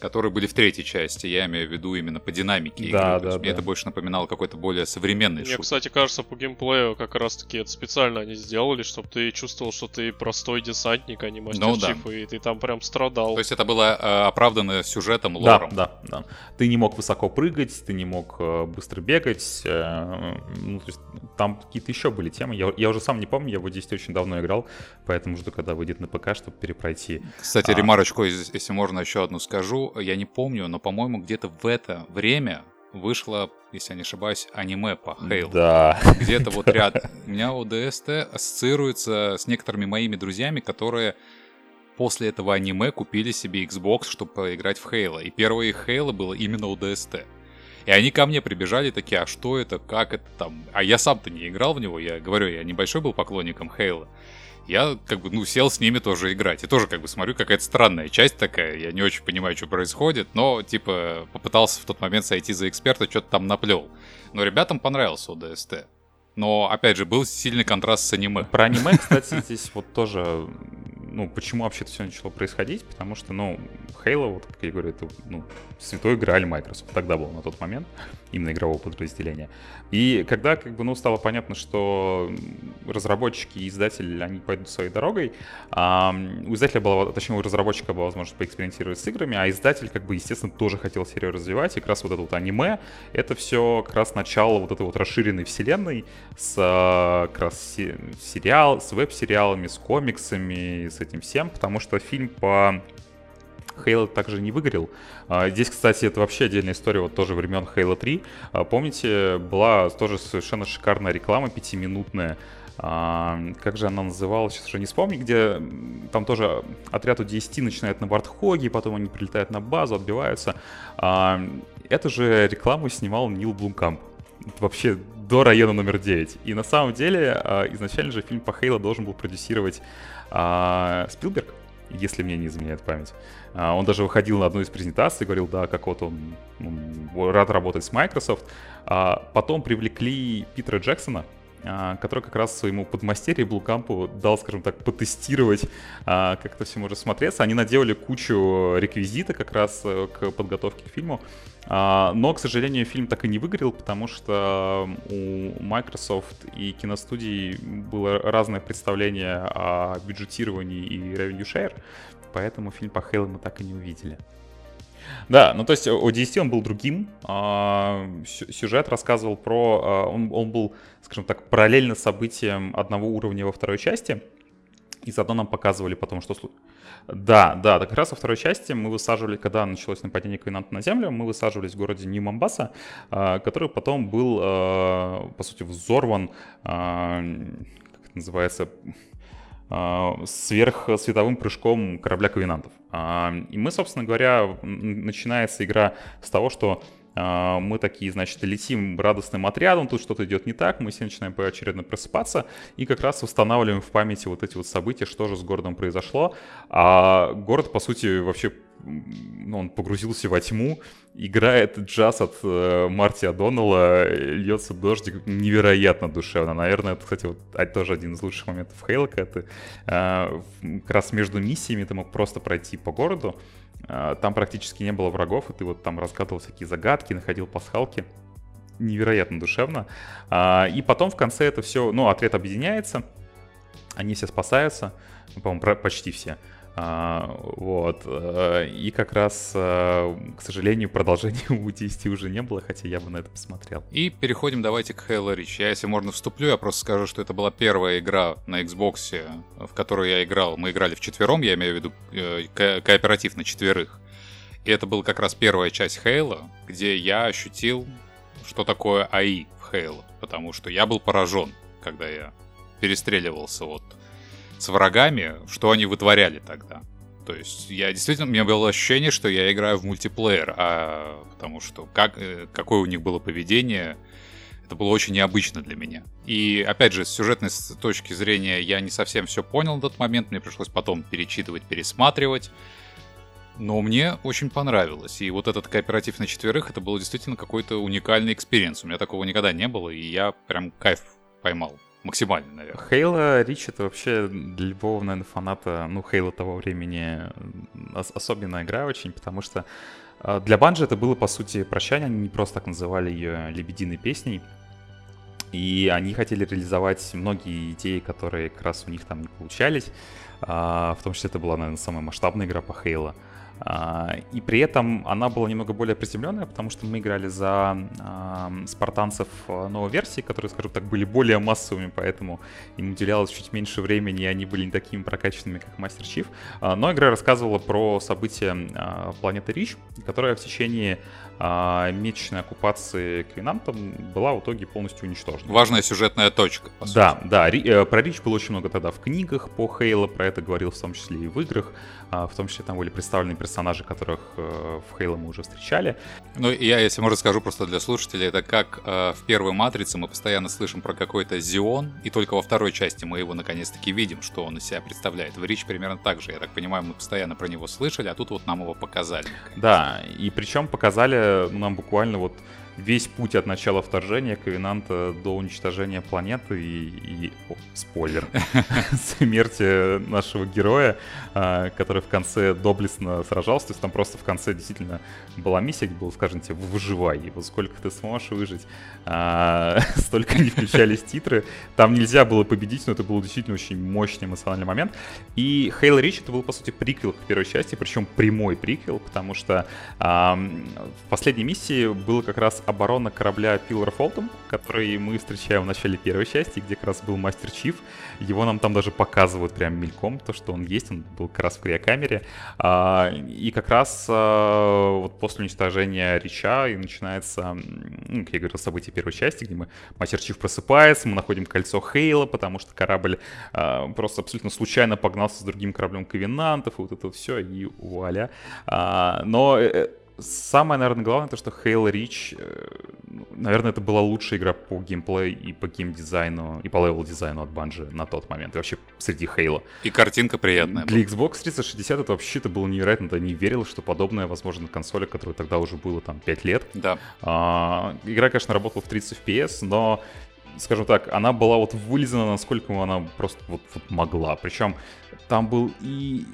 которые были в третьей части. Я имею в виду именно по динамике игры. Да, То есть да, мне да. это больше напоминало какой-то более современный Мне, шутер. кстати, кажется, по геймплею как раз-таки это специально они сделали, чтобы ты чувствовал, что ты простой десантник, а не мастер Ну да. Чиф, и ты там прям страдал. То есть это было э, оправдано сюжетом, Да, лором. да, да. Ты не мог высоко прыгать, ты не мог э, быстро бегать. э, ну, то есть там какие-то еще были темы. Я, я уже сам не помню, я его здесь очень давно играл, поэтому жду, когда выйдет на ПК, чтобы перепройти. Кстати, А. ремарочку, если можно, еще одну скажу. Я не помню, но, по-моему, где-то в это время вышло, если я не ошибаюсь, аниме по Хейл. Да. Где-то вот ряд. У меня ОДСТ ассоциируется с некоторыми моими друзьями, которые после этого аниме купили себе Xbox, чтобы поиграть в Хейла. И первое их Хейла было именно ОДСТ. И они ко мне прибежали такие, а что это, как это там? А я сам-то не играл в него, я говорю, я небольшой был поклонником Хейла. Я как бы, ну, сел с ними тоже играть. И тоже как бы смотрю, какая-то странная часть такая. Я не очень понимаю, что происходит, но типа попытался в тот момент сойти за эксперта, что-то там наплел. Но ребятам понравился ОДСТ. Но, опять же, был сильный контраст с аниме. Про аниме, кстати, здесь вот тоже, ну, почему вообще это все начало происходить, потому что, ну, Halo, вот, как я говорю, это, ну, святой грааль Microsoft. Тогда был на тот момент, именно игрового подразделения. И когда, как бы, ну, стало понятно, что разработчики и издатели, они пойдут своей дорогой, а, у издателя была, точнее, у разработчика была возможность поэкспериментировать с играми, а издатель, как бы, естественно, тоже хотел серию развивать, и как раз вот это вот аниме, это все как раз начало вот этой вот расширенной вселенной, с а, как раз се- сериал, с веб-сериалами, с комиксами, с этим всем, потому что фильм по Хейла также не выгорел. А, Здесь, кстати, это вообще отдельная история, вот тоже времен Halo 3. А, Помните, была тоже совершенно шикарная реклама пятиминутная. А, Как же она называлась, сейчас уже не вспомню, где там тоже отряд 10 начинает на Вартхоге, потом они прилетают на базу, отбиваются. А, Эту же рекламу снимал Нил Блумкамп. Вообще до района номер 9. И на самом деле а, изначально же фильм по Хейла должен был продюсировать а, Спилберг, если мне не изменяет память. А, Он даже выходил на одну из презентаций, говорил, да, как вот он, он рад работать с Microsoft. А Потом привлекли Питера Джексона, а, который как раз своему подмастерью Блукампу дал, скажем так, потестировать, а, как это все может смотреться. Они наделали кучу реквизита как раз э, к подготовке к фильму. А, Но, к сожалению, фильм так и не выиграл, потому что у Microsoft и киностудий было разное представление о бюджетировании и revenue share, поэтому фильм по Хейлу мы так и не увидели. Да, ну то есть 10 он был другим. а, сю- Сюжет рассказывал про... а, Он, он был, скажем так, параллельно событиям одного уровня во второй части. И заодно нам показывали потом, что... слу- Да, да, так как раз во второй части мы высаживали, когда началось нападение Ковенанта на Землю, мы высаживались в городе Нью-Мамбаса, а, который потом был, а, по сути, взорван, а, как это называется, сверхсветовым прыжком корабля Ковенантов. А, И мы, собственно говоря, начинается игра с того, что мы такие, значит, летим радостным отрядом, тут что-то идет не так, мы все начинаем поочередно просыпаться и как раз восстанавливаем в памяти вот эти вот события, что же с городом произошло. А город, по сути, вообще ну, он погрузился во тьму, играет джаз от э, Марти Адоннелла, льется дождик, невероятно душевно. Наверное, это, кстати, вот а, тоже один из лучших моментов Хейла, когда ты э, как раз между миссиями ты мог просто пройти по городу, там практически не было врагов, и ты вот там разгадывал всякие загадки, находил пасхалки. Невероятно душевно. А, И потом в конце это все, ну, отряд объединяется, они все спасаются, ну, по-моему, почти все. А, вот. э, И как раз, э, к сожалению, продолжения у 10 уже не было, хотя я бы на это посмотрел. И переходим давайте к Halo Reach. Я, если можно, вступлю, я просто скажу, что это была первая игра на Xbox, в которую я играл. Мы играли в четвером, я имею в виду э, ко- кооператив на четверых. И это была как раз первая часть Halo, где я ощутил, что такое АИ в Halo. Потому что я был поражен, когда я перестреливался вот с врагами, что они вытворяли тогда. То есть я действительно, у меня было ощущение, что я играю в мультиплеер, а потому что как, э, какое у них было поведение, это было очень необычно для меня. И опять же, с сюжетной точки зрения я не совсем все понял на тот момент, мне пришлось потом перечитывать, пересматривать. Но мне очень понравилось. И вот этот кооператив на четверых, это был действительно какой-то уникальный experience. У меня такого никогда не было, и я прям кайф поймал максимально, наверное. Halo Reach это вообще для любого, наверное, фаната, ну, Halo того времени особенная игра очень, потому что а, для Банжи это было, по сути, прощание, они не просто так называли ее лебединой песней, и они хотели реализовать многие идеи, которые как раз у них там не получались, а, в том числе это была, наверное, самая масштабная игра по Хейла. А, и при этом она была немного более приземленная, потому что мы играли за э, спартанцев новой версии, которые, скажем так, были более массовыми, поэтому им уделялось чуть меньше времени, и они были не такими прокачанными, как Мастер Чиф. Но игра рассказывала про события э, планеты Рич, которая в течение а месячной оккупации Квинантом была в итоге полностью уничтожена. Важная сюжетная точка. Да, да, Ри, э, про Рич было очень много тогда в книгах по Хейла, про это говорил в том числе и в играх, а, в том числе там были представлены персонажи, которых э, в Хейла мы уже встречали. Ну, я, если можно, скажу просто для слушателей, это как э, в первой Матрице мы постоянно слышим про какой-то Зион, и только во второй части мы его наконец-таки видим, что он из себя представляет. В Рич примерно так же, я так понимаю, мы постоянно про него слышали, а тут вот нам его показали. Наконец. Да, и причем показали нам буквально вот весь путь от начала вторжения Ковенанта до уничтожения планеты и, и о, спойлер, смерти нашего героя, а, который в конце доблестно сражался. То есть там просто в конце действительно была миссия, где было сказано тебе «выживай». И вот сколько ты сможешь выжить, а, столько не включались титры. Там нельзя было победить, но это был действительно очень мощный эмоциональный момент. И Хейл Рич это был, по сути, приквел к первой части, причем прямой приквел, потому что в последней миссии было как раз оборона корабля Pillar Фолтом, который мы встречаем в начале первой части, где как раз был Мастер Чиф. Его нам там даже показывают прям мельком, то, что он есть, он был как раз в криокамере. А, и как раз а, вот после уничтожения Рича и начинается, ну, как я говорил, события первой части, где мы Мастер Чиф просыпается, мы находим кольцо Хейла, потому что корабль а, просто абсолютно случайно погнался с другим кораблем Ковенантов, и вот это все, и вуаля. Но э, Самое, наверное, главное, то, что Halo Reach, э, наверное, это была лучшая игра по геймплею и по геймдизайну, и по level-дизайну от Bungie на тот момент, и вообще среди Halo. И картинка приятная. Для Xbox 360 это вообще это было невероятно, ты не верил, что подобное возможно на консоли, которой тогда уже было там 5 лет. Да. А, игра, конечно, работала в 30 FPS, но скажем так, она была вот вылизана, насколько она просто вот, вот могла. Причем там был и...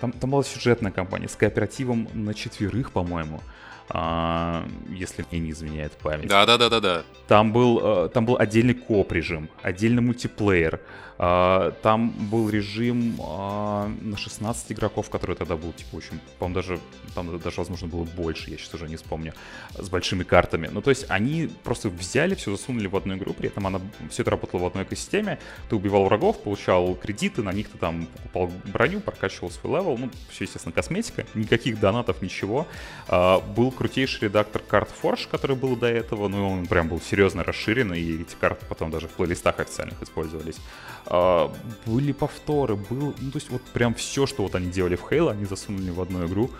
Там, там была сюжетная кампания с кооперативом на четверых, по-моему. А, если мне не изменяет память. Да, да, да, да, да. Там был, э, там был отдельный коп режим, отдельный мультиплеер. А, там был режим а, на 16 игроков, который тогда был, типа, очень, по-моему, даже, там даже, возможно, было больше, я сейчас уже не вспомню, с большими картами. Ну, то есть они просто взяли все, засунули в одну игру, при этом она, все это работало в одной экосистеме. Ты убивал врагов, получал кредиты, на них ты там покупал броню, прокачивал свой level, ну, все, естественно, косметика, никаких донатов, ничего. А, был крутейший редактор карт Forge, который был до этого, ну, он прям был серьезно расширен, и эти карты потом даже в плейлистах официальных использовались. А, были повторы, был, ну то есть вот прям все, что вот они делали в Halo, они засунули в одну игру,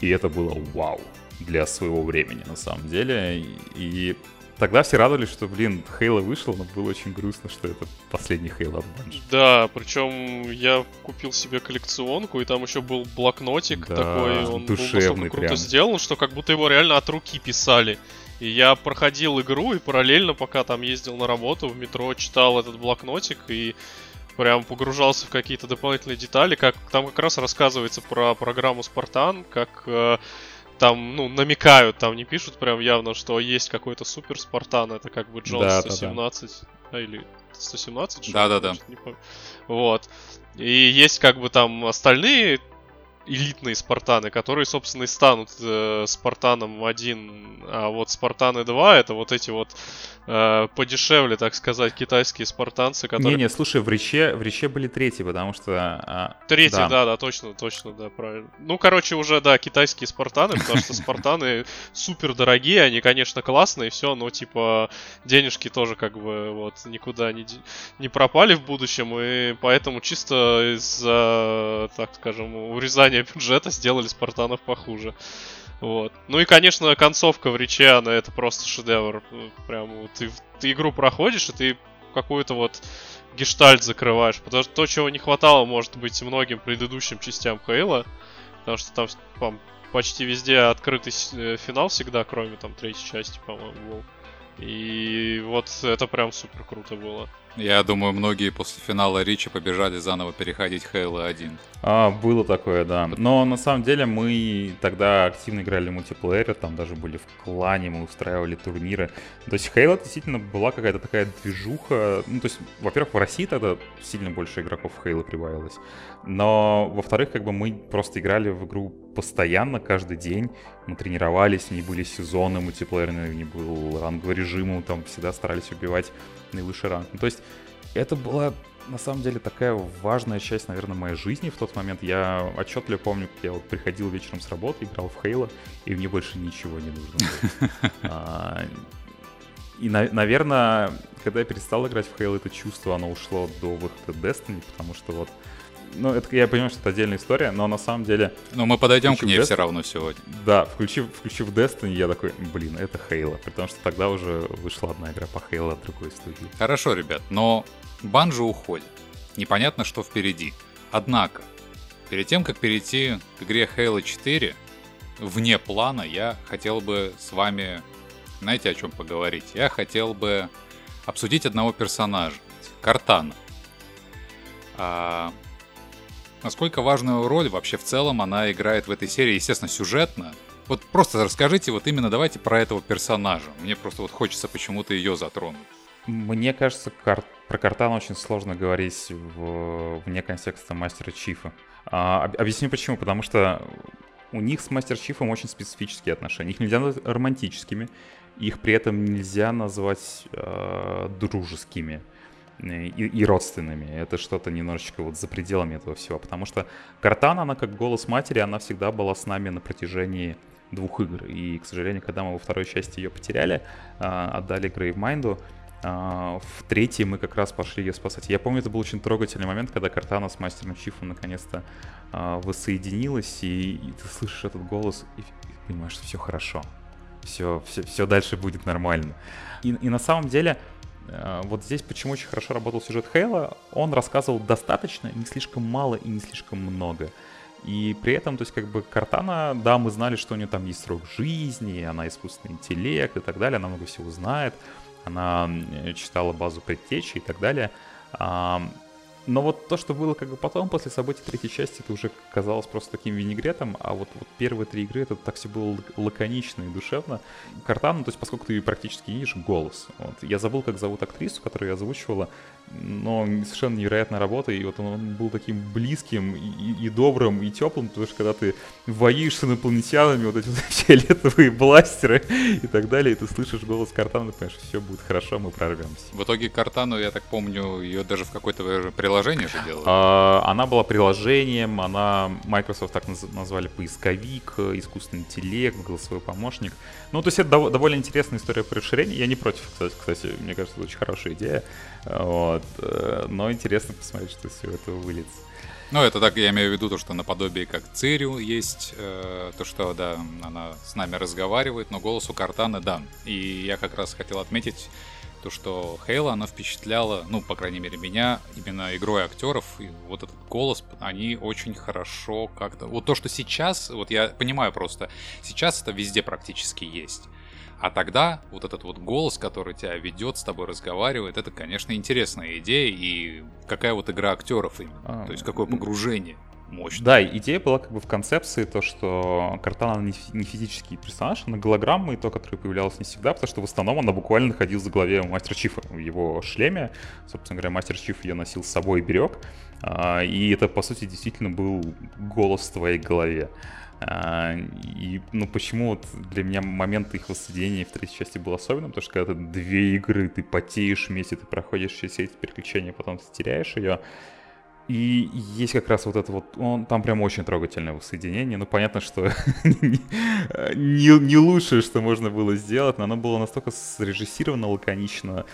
и это было вау для своего времени на самом деле. И тогда все радовались, что, блин, Хейла вышел, но было очень грустно, что это последний Хейла от Bungie. Да, причем я купил себе коллекционку, и там еще был блокнотик да, такой, он был настолько круто прям. сделан, что как будто его реально от руки писали. И я проходил игру и параллельно, пока там ездил на работу, в метро читал этот блокнотик и прям погружался в какие-то дополнительные детали, как там как раз рассказывается про программу Спартан, как э, там, ну, намекают, там не пишут прям явно, что есть какой-то супер Спартан, это как бы Джон да, 117, да, да. А, или 117? Да-да-да. Вот. И есть как бы там остальные элитные Спартаны, которые, собственно, и станут э, Спартаном 1, а вот Спартаны 2 это вот эти вот э, подешевле, так сказать, китайские спартанцы, которые... Не-не, слушай, в Рече, в Рече были третьи, потому что... А... Третий, да. да, да, точно, точно, да, правильно. Ну, короче, уже, да, китайские спартаны, потому что спартаны супер дорогие, они, конечно, классные, все, но, типа, денежки тоже, как бы, вот, никуда не, не пропали в будущем, и поэтому чисто из-за, так скажем, урезания бюджета сделали спартанов похуже. Вот. Ну и, конечно, концовка в Ричиана это просто шедевр. Прям ты, ты игру проходишь, и ты какую-то вот гештальт закрываешь. Потому что то, чего не хватало, может быть, многим предыдущим частям Хейла. Потому что там, там почти везде открытый э, финал всегда, кроме там третьей части, по-моему, был. И вот это прям супер круто было. Я думаю, многие после финала Ричи побежали заново переходить Halo 1. А, было такое, да. Но на самом деле мы тогда активно играли в мультиплеере, там даже были в клане, мы устраивали турниры. То есть Halo действительно была какая-то такая движуха. Ну, то есть, во-первых, в России тогда сильно больше игроков в Halo прибавилось. Но, во-вторых, как бы мы просто играли в игру постоянно, каждый день. Мы тренировались, не были сезоны мультиплеерные, не был ранговый режим, мы там всегда старались убивать наивысший ранг. Ну, то есть это была на самом деле такая важная часть, наверное, моей жизни в тот момент. Я отчетливо помню, как я вот приходил вечером с работы, играл в Хейла, и мне больше ничего не нужно. А, и, наверное, когда я перестал играть в Halo, это чувство, оно ушло до выхода Destiny, потому что вот ну, это, я понимаю, что это отдельная история, но на самом деле... Но мы подойдем к ней Destiny, все равно сегодня. Да, включив, включив Destiny, я такой, блин, это Halo, потому что тогда уже вышла одна игра по Halo от другой студии. Хорошо, ребят, но Банжи уходит. Непонятно, что впереди. Однако, перед тем, как перейти к игре Halo 4, вне плана я хотел бы с вами, знаете, о чем поговорить? Я хотел бы обсудить одного персонажа, Картана. А, насколько важную роль вообще в целом она играет в этой серии, естественно, сюжетно. Вот просто расскажите вот именно давайте про этого персонажа. Мне просто вот хочется почему-то ее затронуть. Мне кажется, кар... про Картана очень сложно говорить в... вне контекста Мастера Чифа. А, объясню почему. Потому что у них с Мастер Чифом очень специфические отношения. Их нельзя назвать романтическими, их при этом нельзя назвать э, дружескими и, и родственными. Это что-то немножечко вот за пределами этого всего. Потому что Картана, она как голос матери, она всегда была с нами на протяжении двух игр. И, к сожалению, когда мы во второй части ее потеряли, э, отдали Грейвмайнду, а, в третьей мы как раз пошли ее спасать. Я помню, это был очень трогательный момент, когда Картана с мастером Чифом наконец-то воссоединилась, и, и ты слышишь этот голос, и, и понимаешь, что все хорошо. Все, все, все дальше будет нормально. И, и на самом деле, вот здесь почему очень хорошо работал сюжет Хейла, он рассказывал достаточно, не слишком мало и не слишком много. И при этом, то есть, как бы Картана, да, мы знали, что у нее там есть срок жизни, она искусственный интеллект и так далее, она много всего знает она читала базу предтечи и так далее. Но вот то, что было как бы потом, после событий третьей части, это уже казалось просто таким винегретом, а вот, вот первые три игры это так все было лаконично и душевно. Картана, то есть поскольку ты практически видишь голос. Вот. Я забыл, как зовут актрису, которую я озвучивала, но совершенно невероятная работа, и вот он был таким близким и, и добрым, и теплым, потому что когда ты воюешь с инопланетянами, вот эти вот фиолетовые бластеры и так далее, и ты слышишь голос Картана, понимаешь, все будет хорошо, мы прорвемся. В итоге Картану, я так помню, ее даже в какой-то приложение же делали. А, она была приложением, она, Microsoft так назвали поисковик, искусственный интеллект, голосовой помощник. Ну, то есть это довольно интересная история по расширению. Я не против, кстати, кстати, мне кажется, это очень хорошая идея. Вот. Э, но интересно посмотреть, что все это выльется. Ну, это так, я имею в виду то, что наподобие как Цирю есть, э, то, что, да, она с нами разговаривает, но голос у Картаны, да. И я как раз хотел отметить то, что Хейла, она впечатляла, ну, по крайней мере, меня, именно игрой актеров, и вот этот голос, они очень хорошо как-то... Вот то, что сейчас, вот я понимаю просто, сейчас это везде практически есть. А тогда вот этот вот голос, который тебя ведет, с тобой разговаривает, это, конечно, интересная идея. И какая вот игра актеров именно. А, то есть какое погружение мощно. Да, идея была как бы в концепции то, что Картана не, не физический персонаж, она голограмма, и то, который появлялся не всегда, потому что в основном она буквально находилась за главе Мастер Чифа в его шлеме. Собственно говоря, Мастер Чиф ее носил с собой и берег. А, и это, по сути, действительно был голос в твоей голове. А, и, ну, почему вот для меня момент их воссоединения в третьей части был особенным, потому что когда ты две игры, ты потеешь вместе, ты проходишь все эти переключения, потом ты теряешь ее, и есть как раз вот это вот, он, там прям очень трогательное воссоединение. Ну, понятно, что не, не лучшее, что можно было сделать, но оно было настолько срежиссировано лаконично,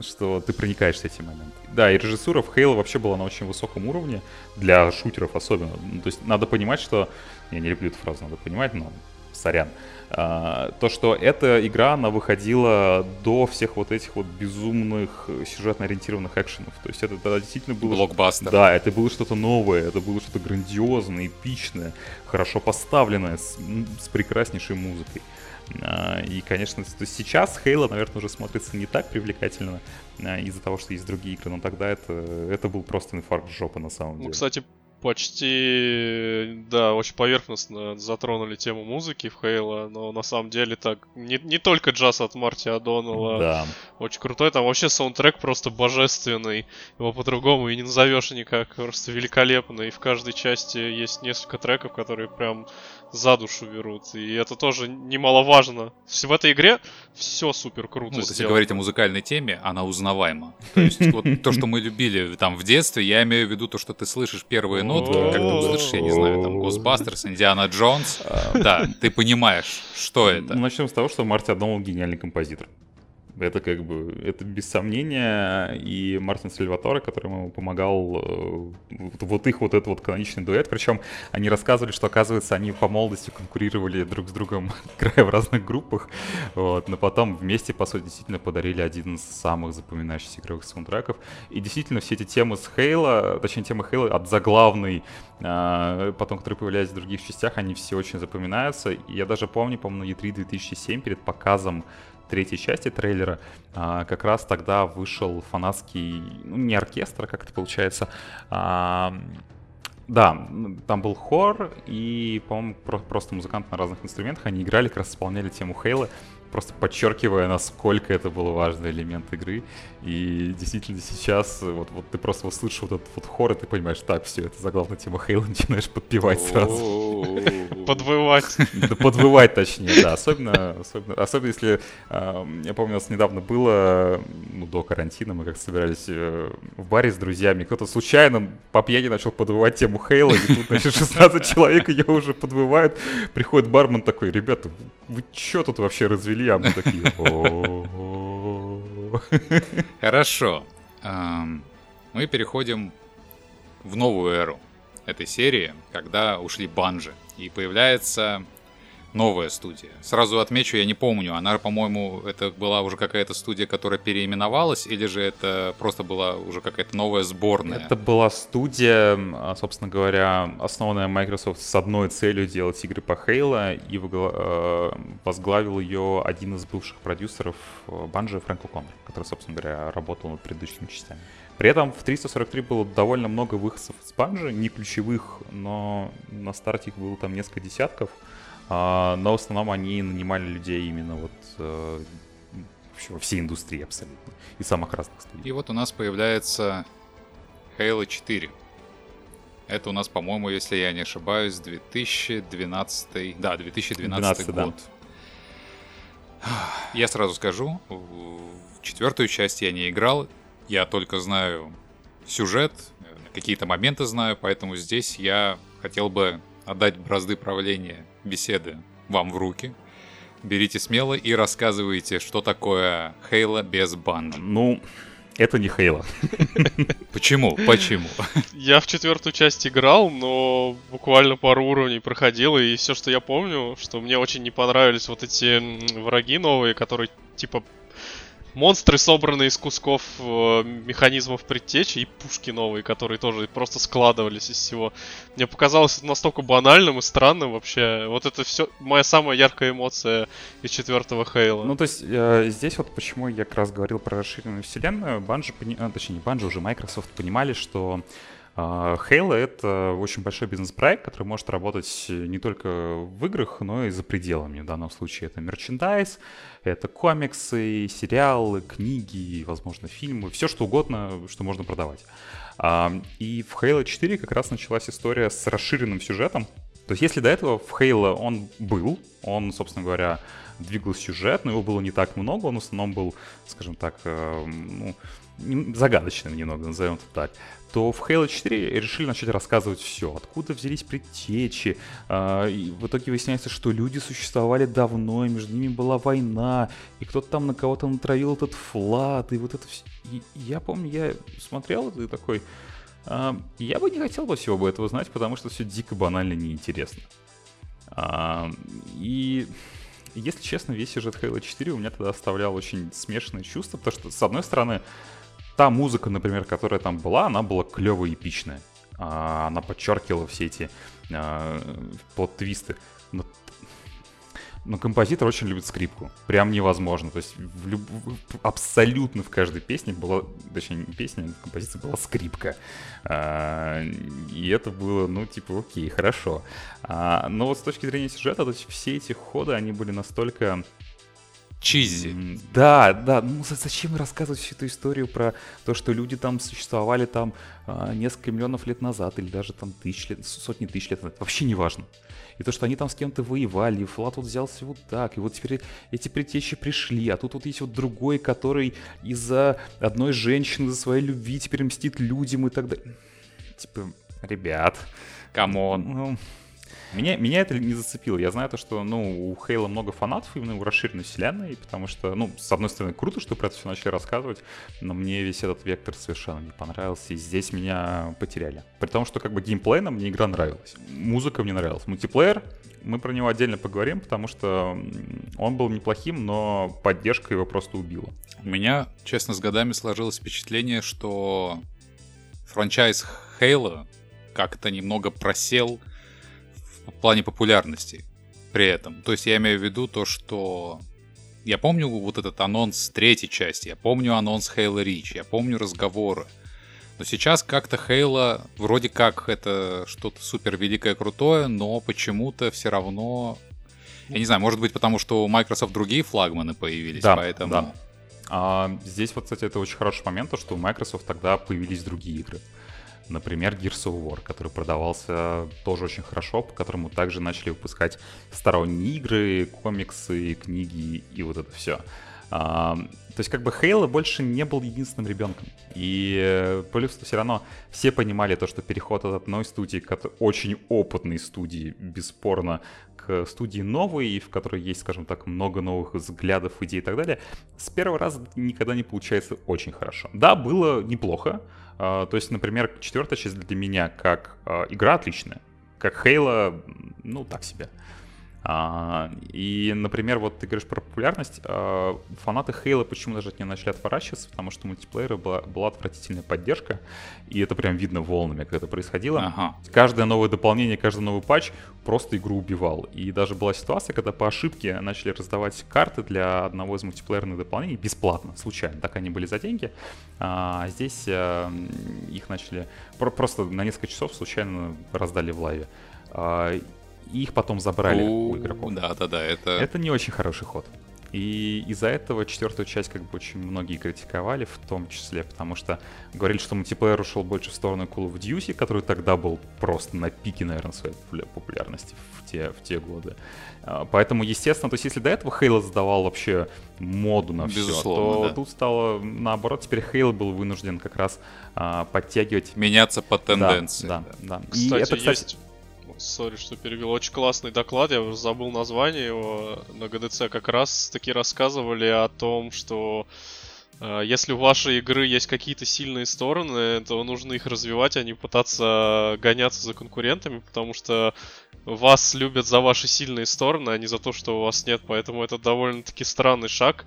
что ты проникаешься этим моментом. Да, и режиссура в Halo вообще была на очень высоком уровне, для шутеров особенно. Ну, то есть надо понимать, что... Я не люблю эту фразу, надо понимать, но сорян. А, то, что эта игра, она выходила до всех вот этих вот безумных сюжетно-ориентированных экшенов. То есть это, это действительно было... Блокбастер. Да, это было что-то новое, это было что-то грандиозное, эпичное, хорошо поставленное, с, с прекраснейшей музыкой. А, и, конечно, то есть сейчас Halo, наверное, уже смотрится не так привлекательно а, из-за того, что есть другие игры, но тогда это, это был просто инфаркт жопы на самом ну, деле. Ну, кстати, почти, да, очень поверхностно затронули тему музыки в Хейла, но на самом деле так не, не только джаз от Марти Адоннелла да. очень крутой, там вообще саундтрек просто божественный, его по-другому и не назовешь никак, просто великолепный, и в каждой части есть несколько треков, которые прям за душу берут. И это тоже немаловажно. В этой игре все супер круто ну, сделано. Если говорить о музыкальной теме, она узнаваема. То есть вот то, что мы любили там в детстве, я имею в виду то, что ты слышишь первые ноты, как ты услышишь, я не знаю, там Ghostbusters, Индиана Джонс. Да, ты понимаешь, что это. Ну, начнем с того, что Марти Адоннелл гениальный композитор. Это как бы, это без сомнения. И Мартин Сальваторе, который ему помогал, э, вот их вот этот вот каноничный дуэт. Причем они рассказывали, что, оказывается, они по молодости конкурировали друг с другом, играя в разных группах. Вот. Но потом вместе, по сути, действительно подарили один из самых запоминающихся игровых саундтреков. И действительно все эти темы с Хейла, точнее, темы Хейла от заглавной, а, потом, которые появлялись в других частях, они все очень запоминаются. Я даже помню, по-моему, на E3 2007 перед показом третьей части трейлера, а, как раз тогда вышел фанатский, ну, не оркестр, как это получается, а, да, там был хор, и, по-моему, просто музыканты на разных инструментах, они играли, как раз исполняли тему Хейла, просто подчеркивая, насколько это был важный элемент игры. И действительно сейчас вот, вот ты просто услышишь вот этот вот хор, и ты понимаешь, так, все, это заглавная тема Хейла, начинаешь подпевать сразу. Подвывать. Да подвывать точнее, да. Особенно, особенно, особенно если, я помню, у нас недавно было, ну, до карантина, мы как собирались э, в баре с друзьями, кто-то случайно по пьяни начал подвывать тему Хейла, и тут, значит, 16 человек ее уже подвывают. Приходит бармен такой, ребята, вы что тут вообще развели? А мы такие... Хорошо. Мы переходим в новую эру этой серии, когда ушли банжи. И появляется новая студия. Сразу отмечу, я не помню, она, по-моему, это была уже какая-то студия, которая переименовалась, или же это просто была уже какая-то новая сборная? Это была студия, а, собственно говоря, основанная Microsoft с одной целью делать игры по Halo, и э, возглавил ее один из бывших продюсеров Банжи Фрэнк Коннор, который, собственно говоря, работал над предыдущими частями. При этом в 343 было довольно много выходцев из Банжи, не ключевых, но на старте их было там несколько десятков. А, но в основном они нанимали людей именно вот э, во всей индустрии абсолютно. И самых разных студий. И вот у нас появляется Halo 4. Это у нас, по-моему, если я не ошибаюсь, 2012... Да, 2012 12, год. Да. Я сразу скажу, в четвертую часть я не играл, я только знаю сюжет, какие-то моменты знаю, поэтому здесь я хотел бы отдать бразды правления беседы вам в руки. Берите смело и рассказывайте, что такое Хейла без банджи. Ну, это не Хейла. Почему? Почему? Я в четвертую часть играл, но буквально пару уровней проходил, и все, что я помню, что мне очень не понравились вот эти враги новые, которые типа монстры, собранные из кусков э, механизмов предтечи и пушки новые, которые тоже просто складывались из всего. Мне показалось это настолько банальным и странным вообще. Вот это все моя самая яркая эмоция из четвертого Хейла. Ну, то есть, э, здесь вот почему я как раз говорил про расширенную вселенную. Банжи, пони... а, точнее, не Банжи, уже Microsoft понимали, что Halo — это очень большой бизнес-проект, который может работать не только в играх, но и за пределами. В данном случае это мерчендайз, это комиксы, сериалы, книги, возможно, фильмы, все что угодно, что можно продавать. А, и в Halo 4 как раз началась история с расширенным сюжетом. То есть если до этого в Halo он был, он, собственно говоря, двигал сюжет, но его было не так много, он в основном был, скажем так, э, ну, загадочным немного, назовем это так, то в Halo 4 решили начать рассказывать все. Откуда взялись предтечи. А, и в итоге выясняется, что люди существовали давно, и между ними была война, и кто-то там на кого-то натравил этот флат, и вот это все. И я помню, я смотрел это и такой... А, я бы не хотел бы всего бы этого знать, потому что все дико банально неинтересно. А, и если честно, весь сюжет Halo 4 у меня тогда оставлял очень смешанные чувства, потому что, с одной стороны, та музыка, например, которая там была, она была клевая и эпичная. А, она подчеркивала все эти а, подтвисты. Но но композитор очень любит скрипку. Прям невозможно. То есть в люб... абсолютно в каждой песне была, точнее, не песня, в композиции была скрипка. А, и это было, ну, типа, окей, хорошо. А, но вот с точки зрения сюжета, то есть все эти ходы, они были настолько чизи. Да, да. Ну зачем рассказывать всю эту историю про то, что люди там существовали там а, несколько миллионов лет назад или даже там тысяч лет, сотни тысяч лет назад. Вообще не важно. И то, что они там с кем-то воевали, и Flood вот взялся вот так, и вот теперь эти предтечи пришли, а тут вот есть вот другой, который из-за одной женщины, за своей любви теперь мстит людям и так далее. Типа, ребят, come on. Ну, меня, меня это не зацепило. Я знаю то, что, ну, у Halo много фанатов именно у расширенной вселенной, потому что, ну, с одной стороны, круто, что про это все начали рассказывать, но мне весь этот вектор совершенно не понравился, и здесь меня потеряли. При том, что как бы геймплейно мне игра нравилась. Музыка мне нравилась. Мультиплеер, мы про него отдельно поговорим, потому что он был неплохим, но поддержка его просто убила. У меня, честно, с годами сложилось впечатление, что франчайз Хейла как-то немного просел в плане популярности при этом. То есть я имею в виду то, что я помню вот этот анонс третьей части, я помню анонс Halo Reach, я помню разговоры. Но сейчас как-то Halo вроде как это что-то супер великое крутое, но почему-то все равно... Я не знаю, может быть потому, что у Microsoft другие флагманы появились, да, поэтому... Да. А, здесь вот, кстати, это очень хороший момент, то, что у Microsoft тогда появились другие игры. Например, Gears of War, который продавался тоже очень хорошо, по которому также начали выпускать сторонние игры, комиксы, книги и вот это все. А, то есть как бы Хейла больше не был единственным ребенком. И э, плюс все равно все понимали то, что переход от одной студии к очень опытной студии, бесспорно, к студии новой, в которой есть, скажем так, много новых взглядов, идей и так далее, с первого раза никогда не получается очень хорошо. Да, было неплохо, то есть, например, четвертая часть для меня как а, игра отличная, как Хейла, ну, так себе. А, и, например, вот ты говоришь про популярность. А, фанаты Хейла почему даже от нее начали отворачиваться, потому что мультиплеера была, была отвратительная поддержка, и это прям видно волнами, как это происходило. Ага. Каждое новое дополнение, каждый новый патч просто игру убивал. И даже была ситуация, когда по ошибке начали раздавать карты для одного из мультиплеерных дополнений бесплатно, случайно. Так они были за деньги. А здесь а, их начали просто на несколько часов случайно раздали в лайве. И их потом забрали у, у игроков. Да, да, да, это... Это не очень хороший ход. И из-за этого четвертую часть как бы очень многие критиковали, в том числе, потому что говорили, что мультиплеер ушел больше в сторону Call of Duty, который тогда был просто на пике, наверное, своей популярности в те, в те годы. А, поэтому, естественно, то есть если до этого Halo задавал вообще моду на все, то да. тут стало наоборот, теперь Halo был вынужден как раз а, подтягивать... Меняться по тенденции. Да, да. да. Кстати, И это, кстати, есть Сори, что перевел. Очень классный доклад, я уже забыл название его. На ГДЦ как раз таки рассказывали о том, что э, если у вашей игры есть какие-то сильные стороны, то нужно их развивать, а не пытаться гоняться за конкурентами, потому что вас любят за ваши сильные стороны, а не за то, что у вас нет. Поэтому это довольно-таки странный шаг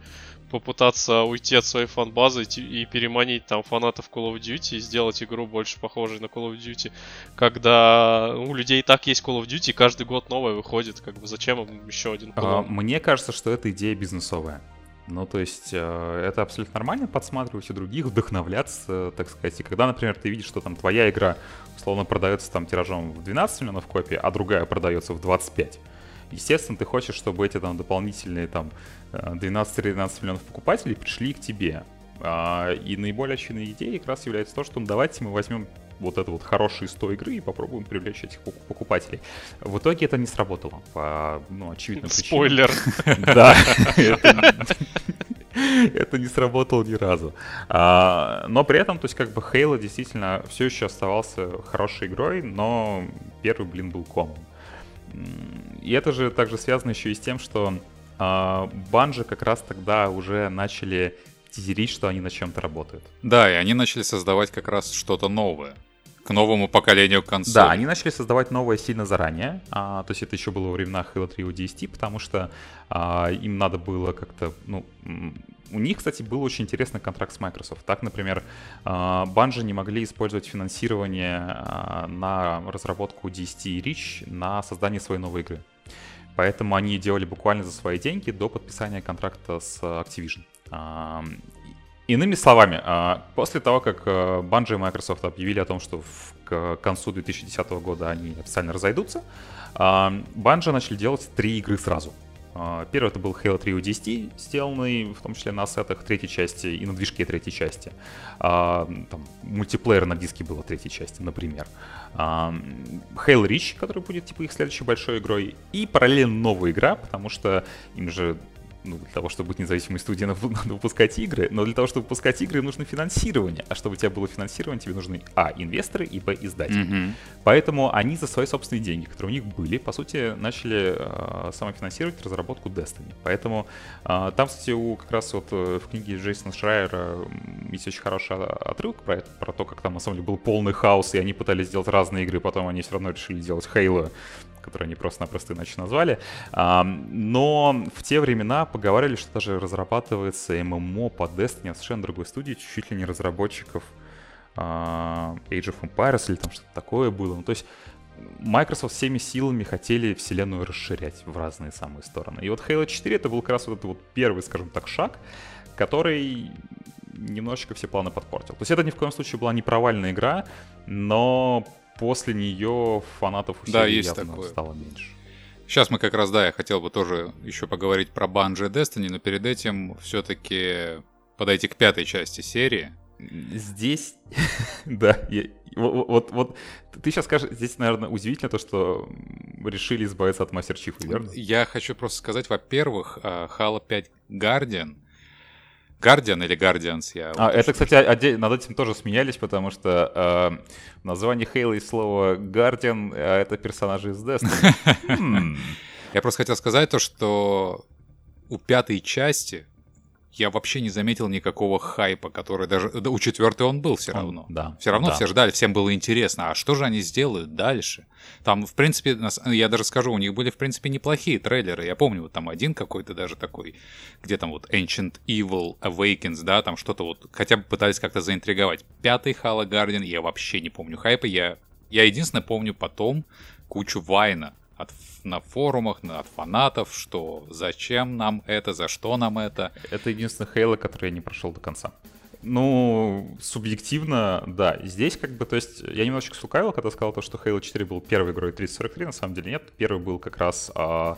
попытаться уйти от своей фан-базы и переманить там фанатов Call of Duty и сделать игру больше похожей на Call of Duty, когда у людей и так есть Call of Duty, и каждый год новое выходит, как бы зачем им еще один А, мне кажется, что это идея бизнесовая. Ну, то есть, э, это абсолютно нормально подсматривать у других, вдохновляться, так сказать. И когда, например, ты видишь, что там твоя игра, условно, продается там тиражом в 12 миллионов копий, а другая продается в 25, естественно, ты хочешь, чтобы эти там дополнительные там 12-13 миллионов покупателей пришли к тебе. А, и наиболее очевидной идеей как раз является то, что ну, давайте мы возьмем вот это вот хорошие 100 игры и попробуем привлечь этих покупателей. В итоге это не сработало по, ну, причинам. Спойлер. Да. Это не сработало ни разу. А, но при этом, то есть, как бы Halo действительно все еще оставался хорошей игрой, но первый блин был комом. И это же также связано еще и с тем, что Банжи как раз тогда уже начали тизерить, что они над чем-то работают. Да, и они начали создавать как раз что-то новое. к новому поколению консолей. Да, они начали создавать новое сильно заранее. А, то есть это еще было во времена Halo 3 ODST, потому что а, им надо было как-то, ну, у них, кстати, был очень интересный контракт с Microsoft. Так, например, Bungie не могли использовать финансирование на разработку DST и Reach на создание своей новой игры. Поэтому они делали буквально за свои деньги до подписания контракта с Activision. Иными словами, после того, как э, Bungie и Microsoft объявили о том, что к концу 2010 года они официально разойдутся, Bungie начали делать три игры сразу — а, первый это был Halo 3 ODST, сделанный в том числе на ассетах третьей части и на движке третьей части. А, там, мультиплеер на диске было третьей части, например. А, Halo Reach, который будет типа их следующей большой игрой. И параллельно новая игра, потому что им же ну, для того, чтобы быть независимой студией, надо выпускать игры, но для того, чтобы выпускать игры, нужно финансирование. А чтобы у тебя было финансирование, тебе нужны, а, инвесторы, и, б, издатели. Mm-hmm. Поэтому они за свои собственные деньги, которые у них были, по сути, начали э, самофинансировать разработку Destiny. Поэтому э, там, кстати, у, как раз вот э, в книге Джейсона Шрайера есть очень хороший отрывок про это, про то, как там на самом деле был полный хаос, и они пытались сделать разные игры, потом они все равно решили делать Halo, который они просто-напросто иначе назвали. Но в те времена поговорили, что даже разрабатывается ММО по Destiny от совершенно другой студии, чуть ли не разработчиков Age of Empires или там что-то такое было. Ну, то есть Microsoft всеми силами хотели вселенную расширять в разные самые стороны. И вот Halo 4 это был как раз вот этот вот первый, скажем так, шаг, который немножечко все планы подпортил. То есть это ни в коем случае была не провальная игра, но после нее фанатов у да, есть явно такое. стало меньше. Сейчас мы как раз, да, я хотел бы тоже еще поговорить про Bungie Destiny, но перед этим все-таки подойти к пятой части серии. Здесь, да, я, вот, вот, вот ты сейчас скажешь, здесь, наверное, удивительно то, что решили избавиться от Мастер Чифа, верно? Я хочу просто сказать, во-первых, а, Halo 5 Guardian Guardian или Guardians, я... А, это, кстати, отдель... над этим тоже смеялись, потому что э, в названии Хейла есть слово Guardian, а это персонажи из Destiny. Хм. Я просто хотел сказать то, что у пятой части я вообще не заметил никакого хайпа, который даже... Да, у четвертой он был все равно. Он, да. Все равно да. все ждали, всем было интересно, а что же они сделают дальше? Там, в принципе, я даже скажу, у них были, в принципе, неплохие трейлеры. Я помню, вот там один какой-то даже такой, где там вот Ancient Evil Awakens, да, там что-то вот, хотя бы пытались как-то заинтриговать. Пятый Halo Guardian, я вообще не помню хайпа, я... Я единственное помню потом кучу Вайна, от, на форумах, от фанатов, что зачем нам это, за что нам это. Это единственный Хейла, который я не прошел до конца. Ну, субъективно, да. Здесь как бы, то есть, я немножечко сукавил, когда сказал то, что Halo 4 был первой игрой 3043, на самом деле нет. Первый был как раз а,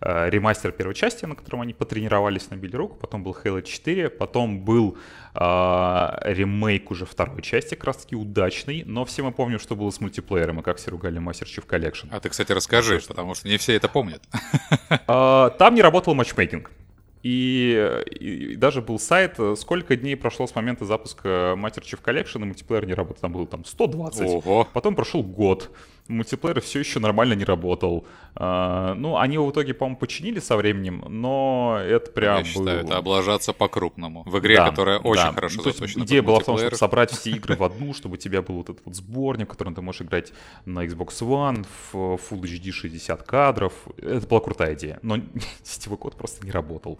а, ремастер первой части, на котором они потренировались, набили руку. Потом был Halo 4, потом был а, ремейк уже второй части, как раз таки удачный. Но все мы помним, что было с мультиплеером и как все ругали Master Chief Collection. А ты, кстати, расскажи, потому что не все это помнят. А, там не работал матчмейкинг. И, и даже был сайт, сколько дней прошло с момента запуска Master Chief Collection, и мультиплеер не работал. Там было там 120. Ого. Потом прошел год мультиплеер все еще нормально не работал. А, ну, они его в итоге, по-моему, починили со временем, но это прям Я считаю, это облажаться по-крупному. В игре, да, которая очень да. хорошо ну, заточена Идея была в том, чтобы собрать все игры в одну, чтобы у тебя был вот этот вот сборник, в котором ты можешь играть на Xbox One в Full HD 60 кадров. Это была крутая идея, но сетевой код просто не работал.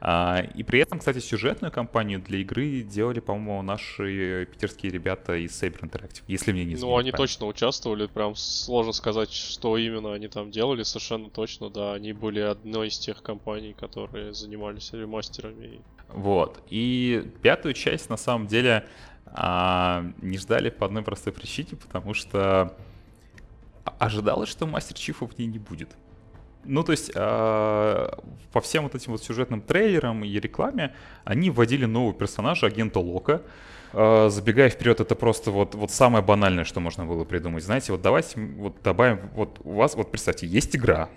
А, и при этом, кстати, сюжетную кампанию для игры делали, по-моему, наши питерские ребята из Saber Interactive, если мне не изменяет Ну, они точно участвовали прям с сложно сказать, что именно они там делали, совершенно точно, да, они были одной из тех компаний, которые занимались ремастерами. Вот, и пятую часть, на самом деле, а, не ждали по одной простой причине, потому что ожидалось, что Мастер Чифа в ней не будет. Ну, то есть, э, по всем вот этим вот сюжетным трейлерам и рекламе они вводили нового персонажа, агента Лока, э, забегая вперед, это просто вот, вот самое банальное, что можно было придумать. Знаете, вот давайте вот добавим, вот у вас, вот представьте, есть игра,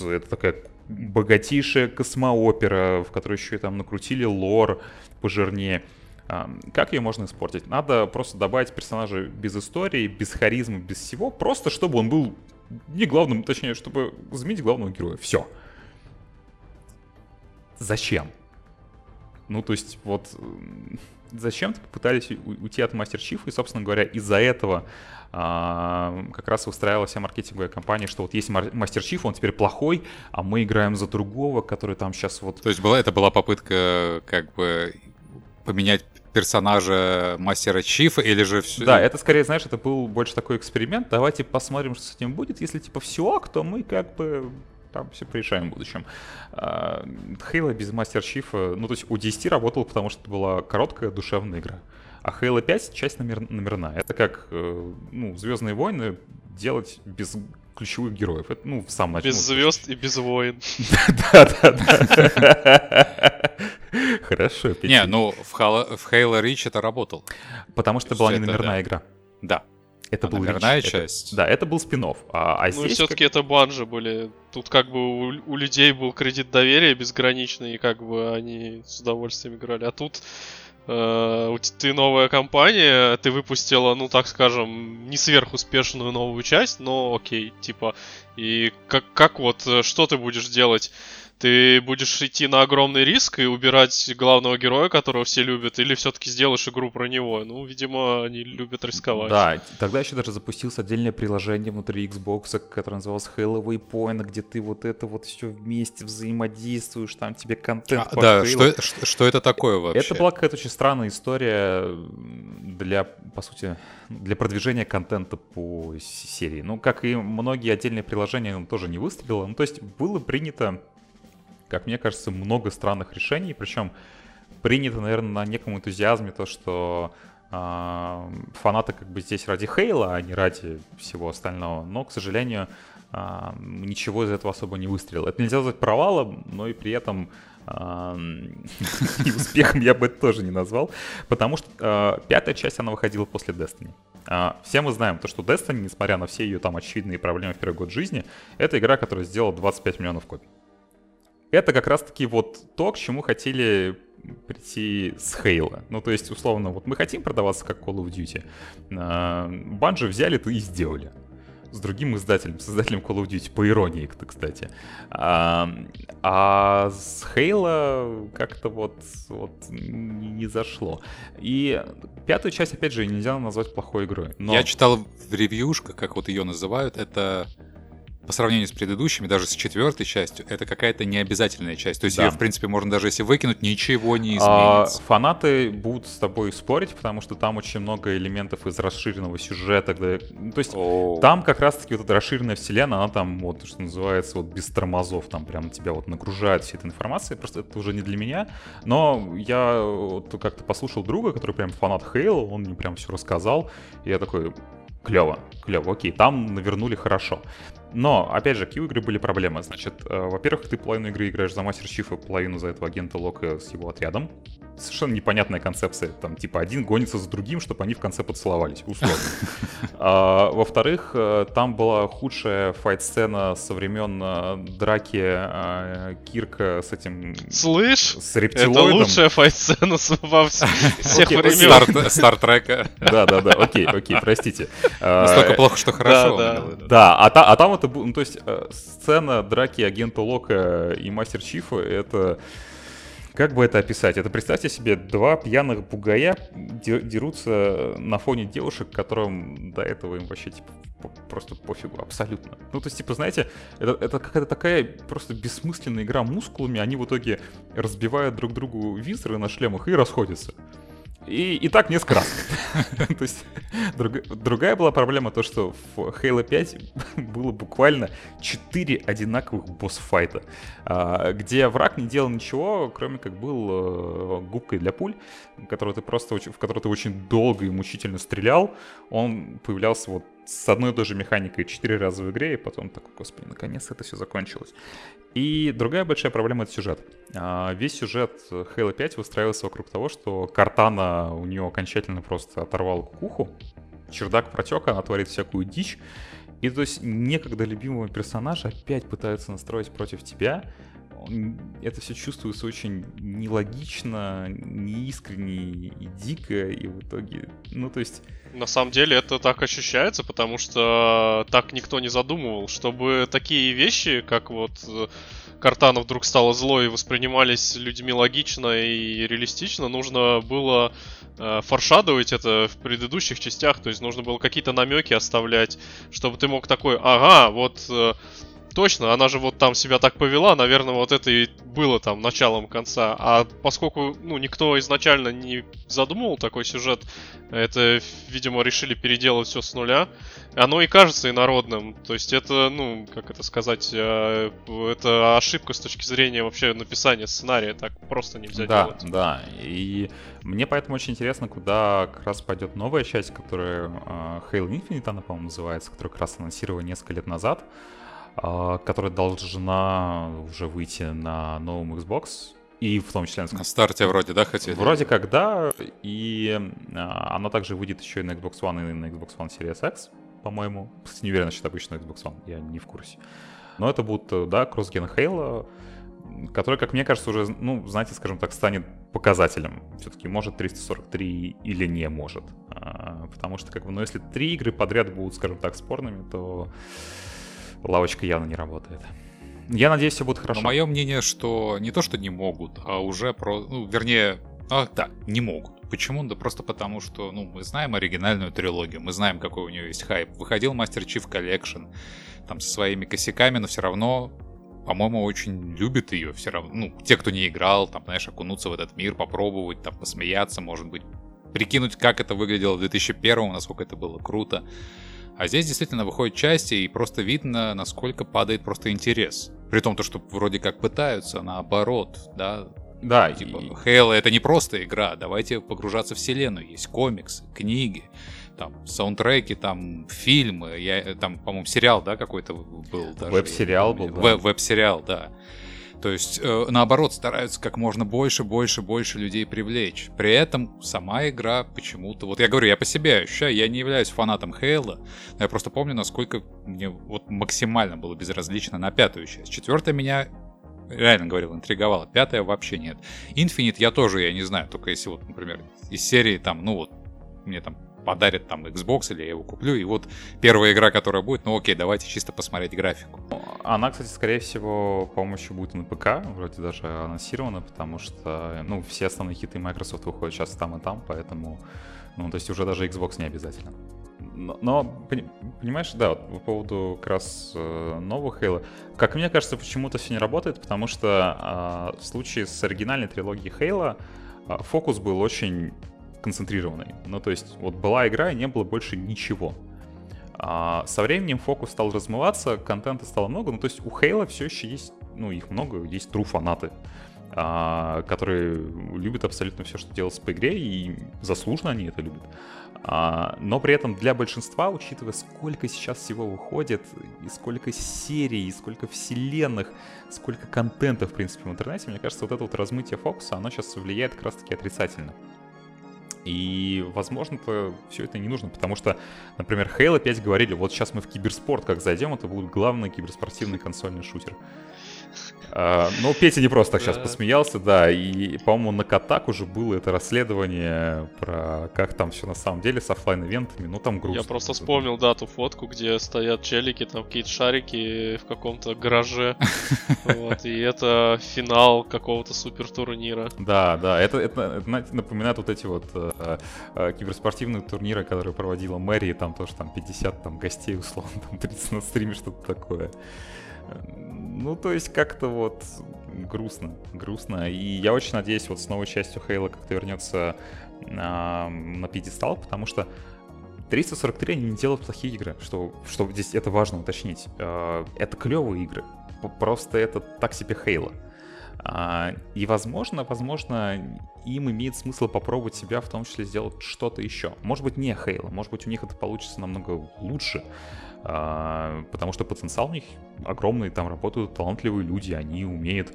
это такая богатейшая космоопера, в которой еще и там накрутили лор пожирнее. Как ее можно испортить? Надо просто добавить персонажа без истории, без харизмы, без всего, просто чтобы он был не главным, точнее, чтобы заменить главного героя. Все. Зачем? Ну, то есть, вот зачем-то попытались уйти от Мастер Чифа, и, собственно говоря, из-за этого а, как раз выстраивалась вся маркетинговая компания, что вот есть Мастер Чиф, он теперь плохой, а мы играем за другого, который там сейчас вот... То есть была, это была попытка как бы поменять персонажа Мастера Чифа или же все... Да, это скорее, знаешь, это был больше такой эксперимент. Давайте посмотрим, что с этим будет. Если типа все, то мы как бы там все порешаем в будущем. Хейла без Мастер Чифа, ну то есть у 10 работал, потому что это была короткая душевная игра. А Halo 5 часть номер, номерная. Это как э, ну, Звездные войны делать без ключевых героев. Это, ну, в самом начале. Без звезд и без войн. Да, да, да. Хорошо. Не, ну в Halo Reach это работал. Потому что это была не номерная игра. Да. Это а был номерная часть. Да, это был спин -офф. А, а ну, все-таки это банжи были. Тут как бы у, у людей был кредит доверия безграничный, и как бы они с удовольствием играли. А тут э, ты новая компания, ты выпустила, ну так скажем, не сверхуспешную новую часть, но окей, типа, и как, как вот, э, что ты будешь делать? Ты будешь идти на огромный риск и убирать главного героя, которого все любят, или все-таки сделаешь игру про него? Ну, видимо, они любят рисковать. Да, тогда еще даже запустилось отдельное приложение внутри Xbox, которое называлось Halo Waypoint, где ты вот это вот все вместе взаимодействуешь, там тебе контент а, Да, что, что, что это такое вообще? Это была какая-то очень странная история для, по сути, для продвижения контента по серии. Ну, как и многие отдельные приложения, он тоже не выстрелило. Ну, то есть было принято как мне кажется, много странных решений, причем принято, наверное, на неком энтузиазме то, что э, фанаты как бы здесь ради Хейла, а не ради всего остального, но, к сожалению, э, ничего из этого особо не выстрелило. Это нельзя назвать провалом, но и при этом и успехом я бы это тоже не назвал, потому что э, пятая часть, она выходила после Destiny. Все мы знаем то, что Destiny, несмотря на все ее там очевидные проблемы в первый год жизни, это игра, которая сделала 25 миллионов копий это как раз-таки вот то, к чему хотели прийти с Хейла. Ну, то есть, условно, вот мы хотим продаваться как Call of Duty. Банжи взяли и сделали. С другим издателем, с издателем Call of Duty, по иронии, кстати. А, а с Хейла как-то вот, вот не зашло. И пятую часть, опять же, нельзя назвать плохой игрой. Но... Я читал в ревьюшках, как вот ее называют, это по сравнению с предыдущими, даже с четвертой частью, это какая-то необязательная часть. То есть да. ее, в принципе, можно даже если выкинуть, ничего не изменится. А, фанаты будут с тобой спорить, потому что там очень много элементов из расширенного сюжета. Где... То есть О. там как раз-таки вот эта расширенная вселенная, она там вот, что называется, вот без тормозов, там прям тебя вот нагружает всей этой информацией. Просто это уже не для меня. Но я вот как-то послушал друга, который прям фанат Хейла, он мне прям все рассказал. И я такой, клево, клево, окей, там навернули хорошо. Но, опять же, какие у игры были проблемы? Значит, э, во-первых, ты половину игры играешь за Мастер Чифа, половину за этого агента Лока с его отрядом. Совершенно непонятная концепция. Там, типа, один гонится за другим, чтобы они в конце поцеловались, условно. А, во-вторых, э, там была худшая файт-сцена со времен э, драки э, Кирка с этим... Слышь? С рептилоидом. Это лучшая файт-сцена во всех времен. Стартрека. Да-да-да, окей, окей, простите. Настолько плохо, что хорошо. Да, а там это... Ну, то есть сцена драки агента Лока и Мастер Чифа — это как бы это описать? Это представьте себе, два пьяных бугая дерутся на фоне девушек, которым до этого им вообще типа просто пофигу, абсолютно. Ну, то есть, типа, знаете, это, это какая-то такая просто бессмысленная игра мускулами, они в итоге разбивают друг другу визоры на шлемах и расходятся. И, и так несколько раз. То есть друг, другая была проблема то, что в Halo 5 было буквально 4 одинаковых босс-файта, а, где враг не делал ничего, кроме как был э, губкой для пуль, которую ты просто, в которую ты очень долго и мучительно стрелял. Он появлялся вот с одной и той же механикой четыре раза в игре, и потом такой, господи, наконец это все закончилось. И другая большая проблема — это сюжет. А, весь сюжет Halo 5 выстраивался вокруг того, что Картана у нее окончательно просто оторвал кукуху, чердак протек, она творит всякую дичь, и то есть некогда любимого персонажа опять пытаются настроить против тебя, это все чувствуется очень нелогично, неискренне и дико, и в итоге, ну то есть... На самом деле это так ощущается, потому что так никто не задумывал, чтобы такие вещи, как вот Картана вдруг стала злой и воспринимались людьми логично и реалистично, нужно было э, форшадовать это в предыдущих частях, то есть нужно было какие-то намеки оставлять, чтобы ты мог такой, ага, вот э, точно, она же вот там себя так повела, наверное, вот это и было там началом конца. А поскольку, ну, никто изначально не задумывал такой сюжет, это, видимо, решили переделать все с нуля. Оно и кажется инородным. То есть это, ну, как это сказать, э, это ошибка с точки зрения вообще написания сценария. Так просто нельзя да, делать. Да, И мне поэтому очень интересно, куда как раз пойдет новая часть, которая uh, Halo Infinite, она, по-моему, называется, которую как раз анонсировали несколько лет назад. А, которая должна уже выйти на новом Xbox. И в том числе... На старте вроде, да, хотели? Вроде как, да. И а, она также выйдет еще и на Xbox One, и на Xbox One Series X, по-моему. Кстати, не уверен насчет обычного Xbox One, я не в курсе. Но это будут, да, кроссген Halo, который, как мне кажется, уже, ну, знаете, скажем так, станет показателем. Все-таки может 343 или не может. А, потому что, как бы, ну, если три игры подряд будут, скажем так, спорными, то лавочка явно не работает. Я надеюсь, все будет хорошо. Но мое мнение, что не то, что не могут, а уже про... Ну, вернее, а, да, не могут. Почему? Да просто потому, что, ну, мы знаем оригинальную трилогию, мы знаем, какой у нее есть хайп. Выходил Master Chief Collection, там, со своими косяками, но все равно, по-моему, очень любит ее все равно. Ну, те, кто не играл, там, знаешь, окунуться в этот мир, попробовать, там, посмеяться, может быть, прикинуть, как это выглядело в 2001 насколько это было круто. А здесь действительно выходят части, и просто видно, насколько падает просто интерес. При том, то, что вроде как пытаются, наоборот, да. Да, типа, и... Halo это не просто игра, давайте погружаться в вселенную. Есть комиксы, книги, там, саундтреки, там, фильмы. Я, там, по-моему, сериал, да, какой-то был даже. Веб-сериал был, да. Веб-сериал, да. То есть, э, наоборот, стараются как можно больше, больше, больше людей привлечь. При этом сама игра почему-то... Вот я говорю, я по себе ощущаю, я не являюсь фанатом Хейла, но я просто помню, насколько мне вот максимально было безразлично на пятую часть. Четвертая меня реально говорил, интриговала. Пятая вообще нет. Infinite я тоже, я не знаю, только если вот, например, из серии там, ну вот, мне там подарят там Xbox или я его куплю. И вот первая игра, которая будет, ну окей, давайте чисто посмотреть графику. Она, кстати, скорее всего, по-моему, будет на ПК, вроде даже анонсирована, потому что, ну, все основные хиты Microsoft выходят сейчас там и там, поэтому, ну, то есть уже даже Xbox не обязательно. Но, понимаешь, да, вот по поводу как раз э, нового Halo, как мне кажется, почему-то все не работает, потому что э, в случае с оригинальной трилогией Halo э, фокус был очень концентрированной. Ну, то есть, вот была игра, и не было больше ничего. А со временем фокус стал размываться, контента стало много. Ну, то есть, у Хейла все еще есть, ну, их много, есть true фанаты, а, которые любят абсолютно все, что делается по игре, и заслуженно они это любят. А, но при этом для большинства, учитывая, сколько сейчас всего выходит, и сколько серий, и сколько вселенных, сколько контента, в принципе, в интернете, мне кажется, вот это вот размытие фокуса, оно сейчас влияет как раз-таки отрицательно. И, возможно-то, все это не нужно, потому что, например, Halo 5 говорили, вот сейчас мы в киберспорт как зайдем, это будет главный киберспортивный консольный шутер. А, ну, Петя не просто так сейчас посмеялся, да, и, по-моему, на Катак уже было это расследование про как там все на самом деле с офлайн ивентами ну там грустно. Я просто вспомнил, да, ту фотку, где стоят челики, там какие-то шарики в каком-то гараже, вот, и это финал какого-то супер турнира. Да, да, это, это, это напоминает вот эти вот э, э, киберспортивные турниры, которые проводила Мэри, там тоже там 50 там гостей условно, там 30 на стриме, что-то такое. Ну, то есть как-то вот грустно, грустно. И я очень надеюсь, вот с новой частью Хейла как-то вернется на, на пьедестал, потому что 343 они не делают плохие игры, что, что здесь это важно уточнить. А, это клевые игры, просто это так себе Хейла. И, возможно, возможно, им имеет смысл попробовать себя, в том числе сделать что-то еще. Может быть, не Хейла, может быть, у них это получится намного лучше. А, потому что потенциал у них огромный, там работают талантливые люди, они умеют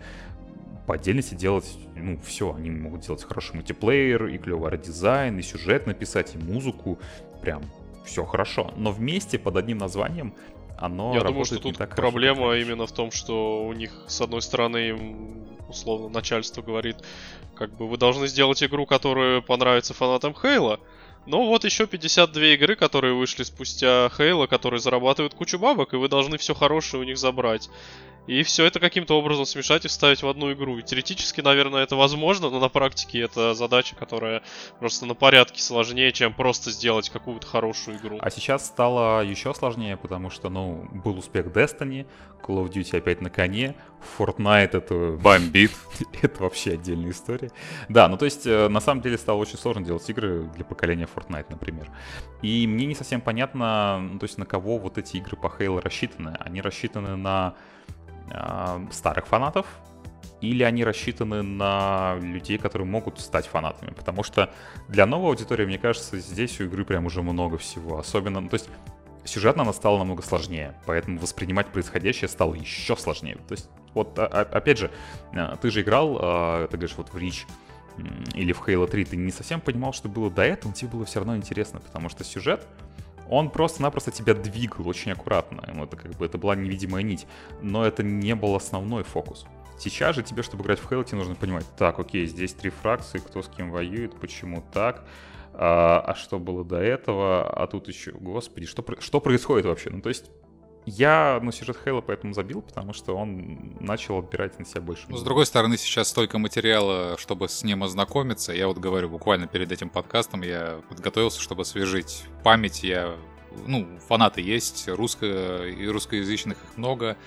по отдельности делать, ну, все, они могут делать хороший мультиплеер, и клевый арт-дизайн, и сюжет написать, и музыку, прям все хорошо. Но вместе под одним названием оно Я думаю, что тут так проблема хорошо, именно в том, что у них, с одной стороны, им, условно, начальство говорит, как бы вы должны сделать игру, которая понравится фанатам Halo, Ну вот еще 52 игры, которые вышли спустя Halo, которые зарабатывают кучу бабок, и вы должны все хорошее у них забрать. И все это каким-то образом смешать и вставить в одну игру. И теоретически, наверное, это возможно, но на практике это задача, которая просто на порядке сложнее, чем просто сделать какую-то хорошую игру. А сейчас стало еще сложнее, потому что, ну, был успех Destiny, Call of Duty опять на коне, Fortnite это бомбит, это вообще отдельная история. Да, ну то есть э, на самом деле стало очень сложно делать игры для поколения Fortnite, например. И мне не совсем понятно, ну, то есть на кого вот эти игры по Halo рассчитаны. Они рассчитаны на э, старых фанатов, или они рассчитаны на людей, которые могут стать фанатами. Потому что для новой аудитории, мне кажется, здесь у игры прям уже много всего. Особенно, ну, то есть сюжетно она стала намного сложнее, поэтому воспринимать происходящее стало еще сложнее. То есть, вот, а, а, опять же, ты же играл, а, ты говоришь, вот в Reach или в Halo 3, ты не совсем понимал, что было до этого, но тебе было все равно интересно, потому что сюжет, он просто-напросто тебя двигал очень аккуратно. Это как бы это была невидимая нить. Но это не был основной фокус. Сейчас же тебе, чтобы играть в Halo, тебе нужно понимать, так, окей, здесь три фракции, кто с кем воюет, почему так, а, а что было до этого, а тут еще, господи, что, что происходит вообще? Ну, то есть я ну, сюжет Хейла поэтому забил, потому что он начал отбирать на себя больше. Но, с другой стороны, сейчас столько материала, чтобы с ним ознакомиться. Я вот говорю, буквально перед этим подкастом я подготовился, чтобы освежить память. Я, ну, фанаты есть, русско- и русскоязычных их много,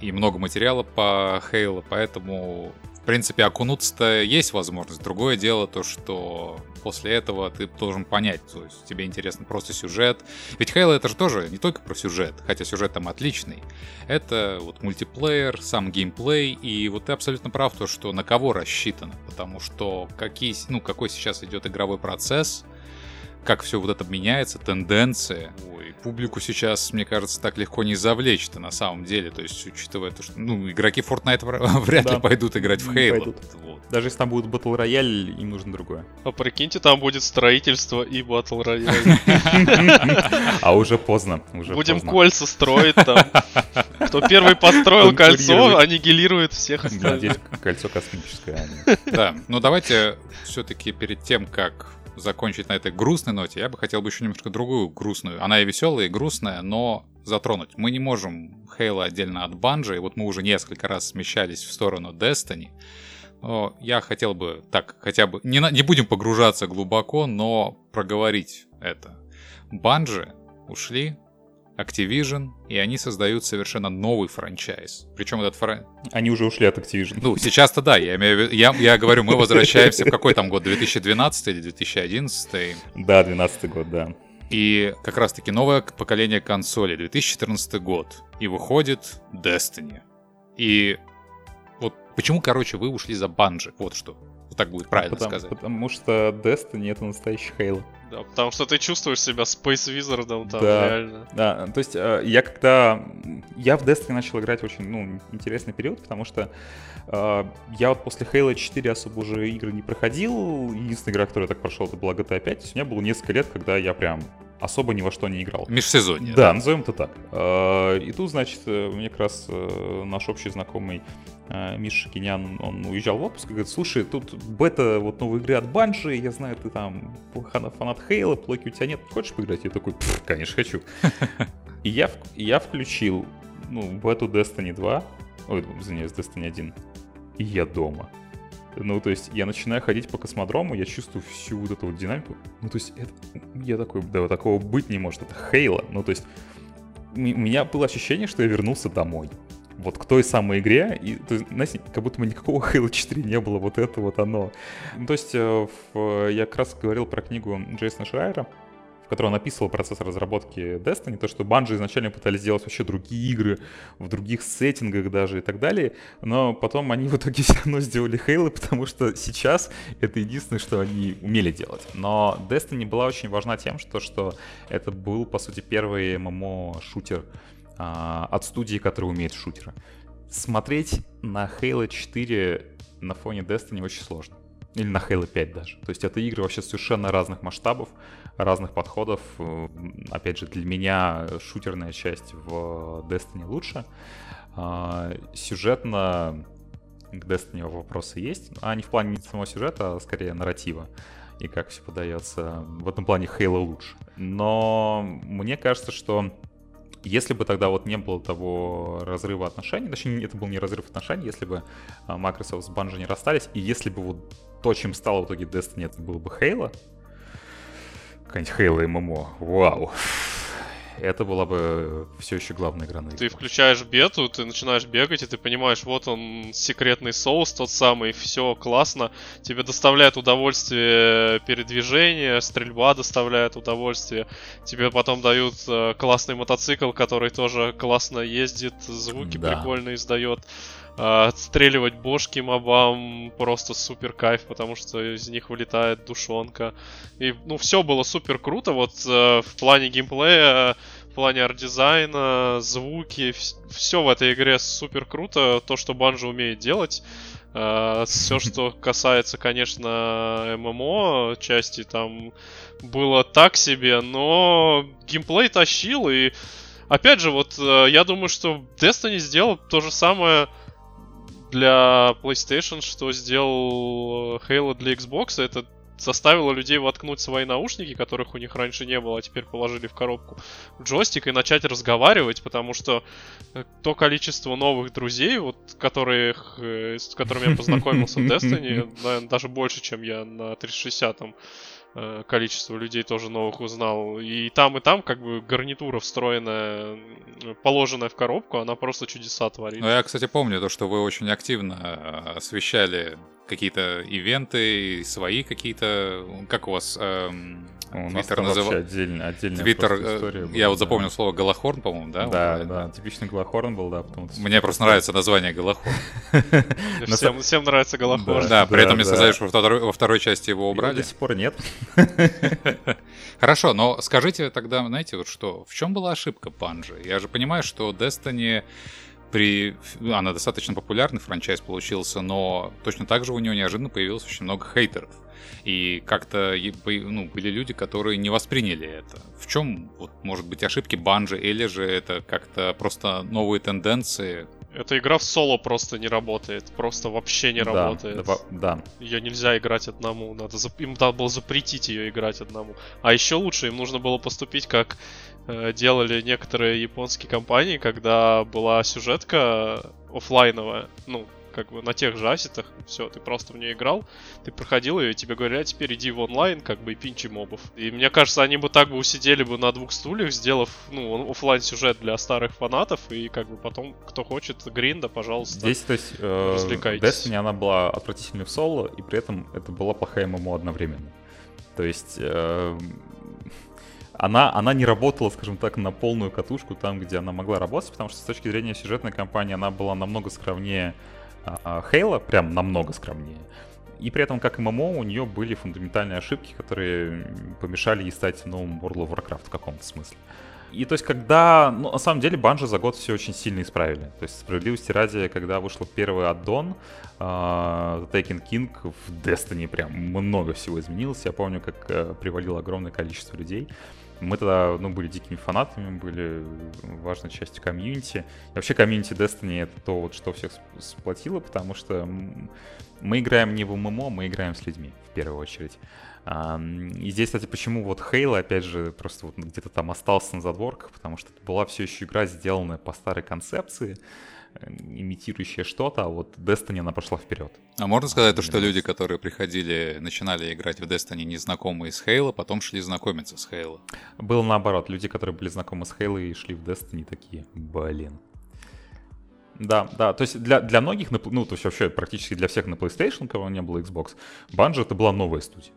и много материала по Хейлу, поэтому в принципе, окунуться-то есть возможность. Другое дело то, что после этого ты должен понять, то есть тебе интересно просто сюжет. Ведь Halo это же тоже не только про сюжет, хотя сюжет там отличный. Это вот мультиплеер, сам геймплей, и вот ты абсолютно прав, то, что на кого рассчитано, потому что какие, ну, какой сейчас идет игровой процесс, как все вот это меняется, тенденция. Ой, публику сейчас, мне кажется, так легко не завлечь-то на самом деле. То есть, учитывая то, что ну, игроки Fortnite вряд да. ли пойдут играть в Halo. Вот. Даже если там будет Battle Royale, им нужно другое. А прикиньте, там будет строительство и Battle Royale. А уже поздно. Будем кольца строить там. Кто первый построил кольцо, аннигилирует всех остальных. кольцо космическое. А да, ну давайте все-таки перед тем, как закончить на этой грустной ноте, я бы хотел бы еще немножко другую грустную. Она и веселая, и грустная, но затронуть. Мы не можем Хейла отдельно от Банжа, и вот мы уже несколько раз смещались в сторону Destiny. Но я хотел бы так, хотя бы, не, не будем погружаться глубоко, но проговорить это. Банжи ушли Activision, и они создают совершенно новый франчайз. Причем этот франчайз... Они уже ушли от Activision. Ну, сейчас-то да, я, имею, я, я говорю, мы возвращаемся в какой там год, 2012 или 2011? Да, 12 год, да. И как раз-таки новое поколение консолей, 2014 год. И выходит Destiny. И вот почему, короче, вы ушли за Банжи? Вот что. Вот так будет правильно потому, сказать. Потому что Destiny это настоящий Halo. Да, потому что ты чувствуешь себя Space Wizard там, да, реально. Да, то есть э, я когда... Я в Destiny начал играть очень, ну, интересный период, потому что э, я вот после Halo 4 особо уже игры не проходил. Единственная игра, которую я так прошел, это была GTA 5. У меня было несколько лет, когда я прям особо ни во что не играл. Межсезонье. Да, да. назовем это так. Э, и тут, значит, э, мне как раз э, наш общий знакомый Миша Кинян, он уезжал в отпуск и говорит, слушай, тут бета вот новой игры от Банжи, я знаю, ты там фанат Хейла, плоки у тебя нет, хочешь поиграть? Я такой, конечно, хочу. И я, я включил, ну, бету Destiny 2, ой, извиняюсь, Destiny 1, и я дома. Ну, то есть я начинаю ходить по космодрому, я чувствую всю вот эту вот динамику. Ну, то есть это, я такой, да, такого быть не может, это Хейла. Ну, то есть у меня было ощущение, что я вернулся домой. Вот к той самой игре, и, то есть, знаете, как будто бы никакого Halo 4 не было, вот это вот оно. Ну, то есть э, в, я как раз говорил про книгу Джейсона Шрайера, который он описывал процесс разработки Destiny, то, что Bungie изначально пытались сделать вообще другие игры, в других сеттингах даже и так далее, но потом они в итоге все равно сделали Halo, потому что сейчас это единственное, что они умели делать. Но Destiny была очень важна тем, что, что это был, по сути, первый ММО-шутер а, от студии, которая умеет шутеры. Смотреть на Halo 4 на фоне Destiny очень сложно. Или на Halo 5 даже. То есть это игры вообще совершенно разных масштабов, разных подходов. Опять же, для меня шутерная часть в Destiny лучше. А, сюжетно к Destiny вопросы есть, а не в плане самого сюжета, а скорее нарратива. и как все подается. В этом плане Halo лучше. Но мне кажется, что если бы тогда вот не было того разрыва отношений, точнее, это был не разрыв отношений, если бы а, Microsoft с Bungie не расстались, и если бы вот то, чем стало в итоге Destiny, это было бы Halo, какая-нибудь Halo MMO, вау. Это была бы все еще главная игра на Ты включаешь бету, ты начинаешь бегать, и ты понимаешь, вот он, секретный соус тот самый, все классно, тебе доставляет удовольствие передвижение, стрельба доставляет удовольствие, тебе потом дают э, классный мотоцикл, который тоже классно ездит, звуки да. прикольно издает. Э, отстреливать бошки мобам просто супер кайф, потому что из них вылетает душонка. И, ну, все было супер круто. Вот э, в плане геймплея, в плане арт-дизайна, звуки, все в этой игре супер круто. То, что Bungie умеет делать. Э, все, что касается, конечно, ММО части, там было так себе, но геймплей тащил, и опять же, вот я думаю, что Destiny сделал то же самое для PlayStation, что сделал Halo для Xbox, это заставило людей воткнуть свои наушники, которых у них раньше не было, а теперь положили в коробку джойстик и начать разговаривать, потому что э, то количество новых друзей, вот, которых, э, с которыми я познакомился в Destiny, наверное, даже больше, чем я на 360 там Э, количество людей тоже новых узнал. И там, и там как бы гарнитура встроенная, положенная в коробку, она просто чудеса творит. Ну, я, кстати, помню то, что вы очень активно э, освещали какие-то ивенты, свои какие-то... Как у вас... Эм, Твиттер назыв... вообще отдельно, отдельная Твиттер, э, история была, Я вот запомнил да. слово Голохорн, по-моему, да? Да, вот, да, типичный Голохорн был, да. Потом... Мне просто нравится название Голохорн. Всем, всем нравится Голохорн. Да, при этом мне сказали, что во второй части его убрали. До сих пор нет. Хорошо, но скажите тогда, знаете, вот что, в чем была ошибка Панжи? Я же понимаю, что Destiny при... Она достаточно популярный франчайз получился, но точно так же у него неожиданно появилось очень много хейтеров. И как-то ну, были люди, которые не восприняли это. В чем, вот, может быть, ошибки Банжи, или же это как-то просто новые тенденции? Эта игра в соло просто не работает. Просто вообще не да, работает. Да, да. Ее нельзя играть одному. Надо зап... Им надо было запретить ее играть одному. А еще лучше, им нужно было поступить как делали некоторые японские компании, когда была сюжетка офлайновая. Ну, как бы на тех же асетах, все, ты просто в нее играл, ты проходил ее, и тебе говорят, теперь иди в онлайн, как бы, и пинчи мобов. И мне кажется, они бы так бы усидели бы на двух стульях, сделав, ну, офлайн сюжет для старых фанатов, и как бы потом, кто хочет гринда, пожалуйста, Здесь, то есть, э, развлекайтесь. Destiny, она была отвратительной в соло, и при этом это была плохая ММО одновременно. То есть, э, она, она не работала, скажем так, на полную катушку там, где она могла работать, потому что с точки зрения сюжетной кампании она была намного скромнее Хейла, прям намного скромнее. И при этом, как ММО, у нее были фундаментальные ошибки, которые помешали ей стать новым World of Warcraft в каком-то смысле. И то есть, когда, ну, на самом деле, Банжи за год все очень сильно исправили. То есть, справедливости ради, когда вышел первый аддон, uh, Taken King в Destiny прям много всего изменилось. Я помню, как uh, привалило огромное количество людей. Мы тогда ну, были дикими фанатами, были важной частью комьюнити. И вообще комьюнити Destiny — это то, вот, что всех сплотило, потому что мы играем не в ММО, мы играем с людьми, в первую очередь. И здесь, кстати, почему вот Halo, опять же, просто вот где-то там остался на задворках, потому что это была все еще игра, сделанная по старой концепции, имитирующая что-то, а вот Destiny, она пошла вперед. А можно сказать то, что люди, которые приходили, начинали играть в Destiny незнакомые с Halo, потом шли знакомиться с Halo? Было наоборот. Люди, которые были знакомы с Halo и шли в Destiny, такие, блин. Да, да, то есть для, для многих, ну, то есть вообще практически для всех на PlayStation, кого не было Xbox, Bungie это была новая студия.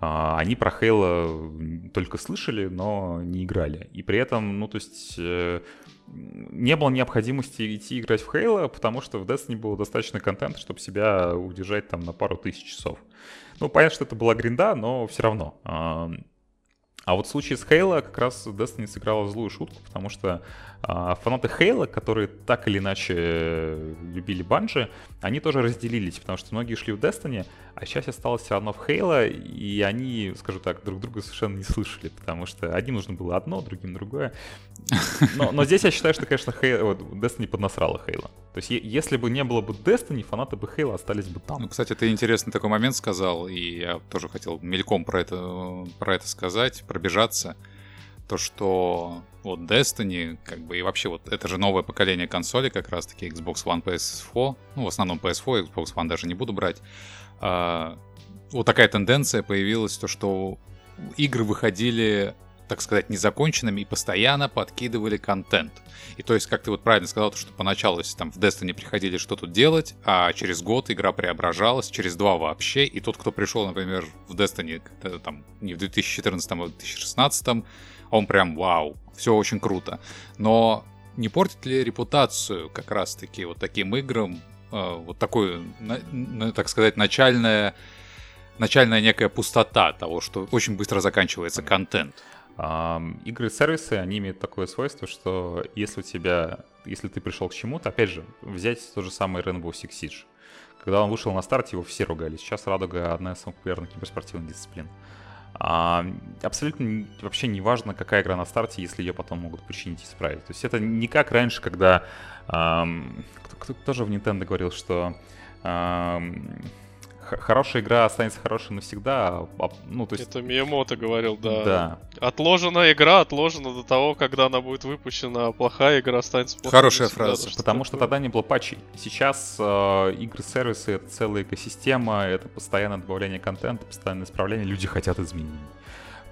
А, они про Halo только слышали, но не играли. И при этом, ну, то есть э, не было необходимости идти играть в Halo, потому что в Destiny было достаточно контента, чтобы себя удержать там на пару тысяч часов. Ну, понятно, что это была гринда, но все равно. А вот в случае с Halo как раз Destiny сыграла злую шутку, потому что а, фанаты Halo, которые так или иначе любили Банжи, они тоже разделились, потому что многие шли в Destiny, а сейчас осталось все равно в Halo, и они, скажу так, друг друга совершенно не слышали, потому что одним нужно было одно, другим другое. Но, но здесь я считаю, что, конечно, Halo, вот, Destiny поднасрала Halo. То есть если бы не было бы Destiny, фанаты бы Halo остались бы там. Ну, кстати, ты интересный такой момент сказал, и я тоже хотел мельком про это, про это сказать, пробежаться. То, что вот Destiny, как бы, и вообще вот это же новое поколение консолей, как раз-таки Xbox One, PS4, ну, в основном PS4, Xbox One даже не буду брать. А, вот такая тенденция появилась, то, что игры выходили так сказать, незаконченными и постоянно подкидывали контент. И то есть, как ты вот правильно сказал, что поначалу, если там в Destiny приходили что тут делать, а через год игра преображалась, через два вообще, и тот, кто пришел, например, в Destiny там не в 2014, а в 2016, он прям вау, все очень круто. Но не портит ли репутацию как раз-таки вот таким играм, э, вот такую, так сказать, начальная начальная некая пустота того, что очень быстро заканчивается контент. Игры-сервисы, они имеют такое свойство, что если у тебя, если ты пришел к чему-то, опять же, взять тот же самый Rainbow Six Siege. Когда он вышел на старт, его все ругали. Сейчас Радуга одна из самых популярных киберспортивных дисциплин. А, абсолютно вообще не важно, какая игра на старте, если ее потом могут починить и исправить. То есть это не как раньше, когда эм, кто, кто, кто же в Nintendo говорил, что эм, хорошая игра останется хорошей навсегда. А, ну, то есть... Это Миямото говорил, да. Да. Отложена игра отложена до того, когда она будет выпущена, а плохая игра останется плохой. Хорошая навсегда, фраза. Потому что тогда не было патчей. Сейчас э, игры-сервисы — это целая экосистема, это постоянное добавление контента, постоянное исправление, люди хотят изменений.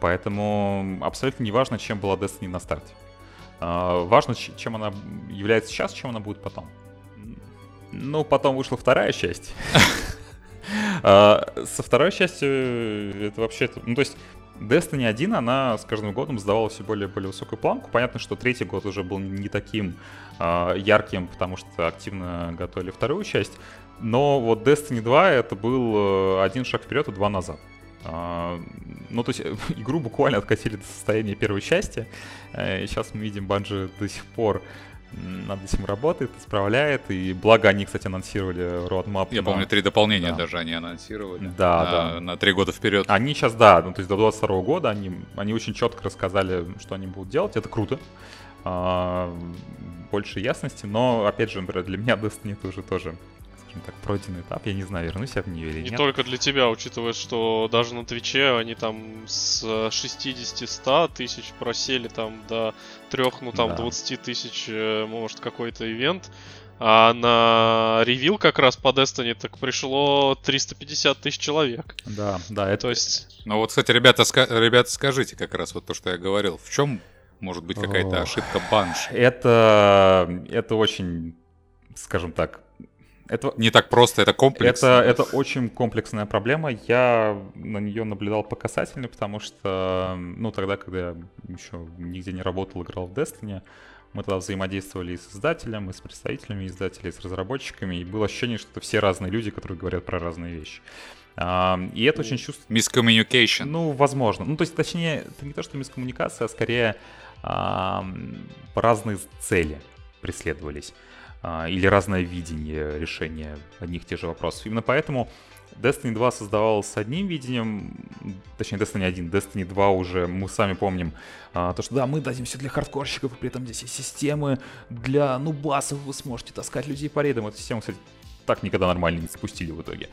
Поэтому абсолютно не важно, чем была Destiny на старте. Э, важно, чем она является сейчас, чем она будет потом. Ну, потом вышла вторая часть. А, со второй частью это вообще... Ну, то есть Destiny 1, она с каждым годом сдавала все более и более высокую планку. Понятно, что третий год уже был не таким э, ярким, потому что активно готовили вторую часть. Но вот Destiny 2 это был один шаг вперед и два назад. Uh, ну, то есть игру буквально откатили до состояния первой части. И сейчас мы видим, Банжи до сих пор над этим работает, исправляет, и благо они, кстати, анонсировали roadmap. Я на... помню, три дополнения да. даже они анонсировали. Да, на, да. На три года вперед. Они сейчас, да, ну то есть до 22 года они, они очень четко рассказали, что они будут делать, это круто. А, больше ясности, но, опять же, например, для меня Destiny это уже тоже скажем так, пройденный этап. Я не знаю, вернусь я в нее или не нет. Не только для тебя, учитывая, что даже на Твиче они там с 60-100 тысяч просели там до 3, ну там да. 20 тысяч, э, может, какой-то ивент. А на ревил как раз по Destiny так пришло 350 тысяч человек. Да, да, это... То есть... Ну вот, кстати, ребята, ска... ребята, скажите как раз вот то, что я говорил. В чем может быть какая-то ошибка банш? Это, это очень, скажем так, это не так просто, это комплекс. Это, это очень комплексная проблема. Я на нее наблюдал по касательной, потому что, ну, тогда, когда я еще нигде не работал, играл в Destiny, мы тогда взаимодействовали и с издателем, и с представителями издателей, и с разработчиками, и было ощущение, что это все разные люди, которые говорят про разные вещи. И это очень чувствуется... Miscommunication. Ну, возможно. Ну, то есть, точнее, это не то, что мискоммуникация, а скорее разные цели преследовались. А, или разное видение решения одних и тех же вопросов. Именно поэтому Destiny 2 создавалась с одним видением, точнее Destiny 1, Destiny 2 уже, мы сами помним, а, то, что да, мы дадим все для хардкорщиков, и при этом здесь есть системы для нубасов, вы сможете таскать людей по рейдам. Эту систему, кстати, так никогда нормально не спустили в итоге.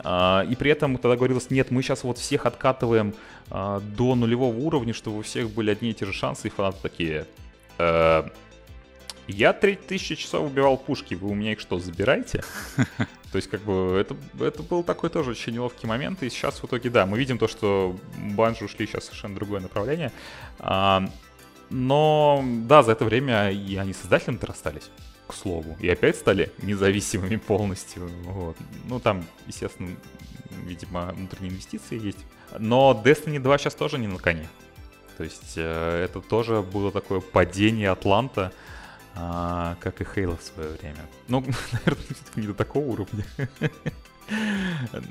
А, и при этом тогда говорилось, нет, мы сейчас вот всех откатываем до нулевого уровня, чтобы у всех были одни и те же шансы, и фанаты такие, э, я 3000 часов убивал пушки, вы у меня их что, забираете? То есть, как бы, это, это был такой тоже очень неловкий момент, и сейчас в итоге, да, мы видим то, что банжи ушли сейчас совершенно другое направление, а, но, да, за это время и они создателями-то расстались, к слову, и опять стали независимыми полностью, вот. Ну, там, естественно, видимо, внутренние инвестиции есть, но Destiny 2 сейчас тоже не на коне, то есть, э, это тоже было такое падение Атланта, а, как и Хейла в свое время. Ну, наверное, не до такого уровня.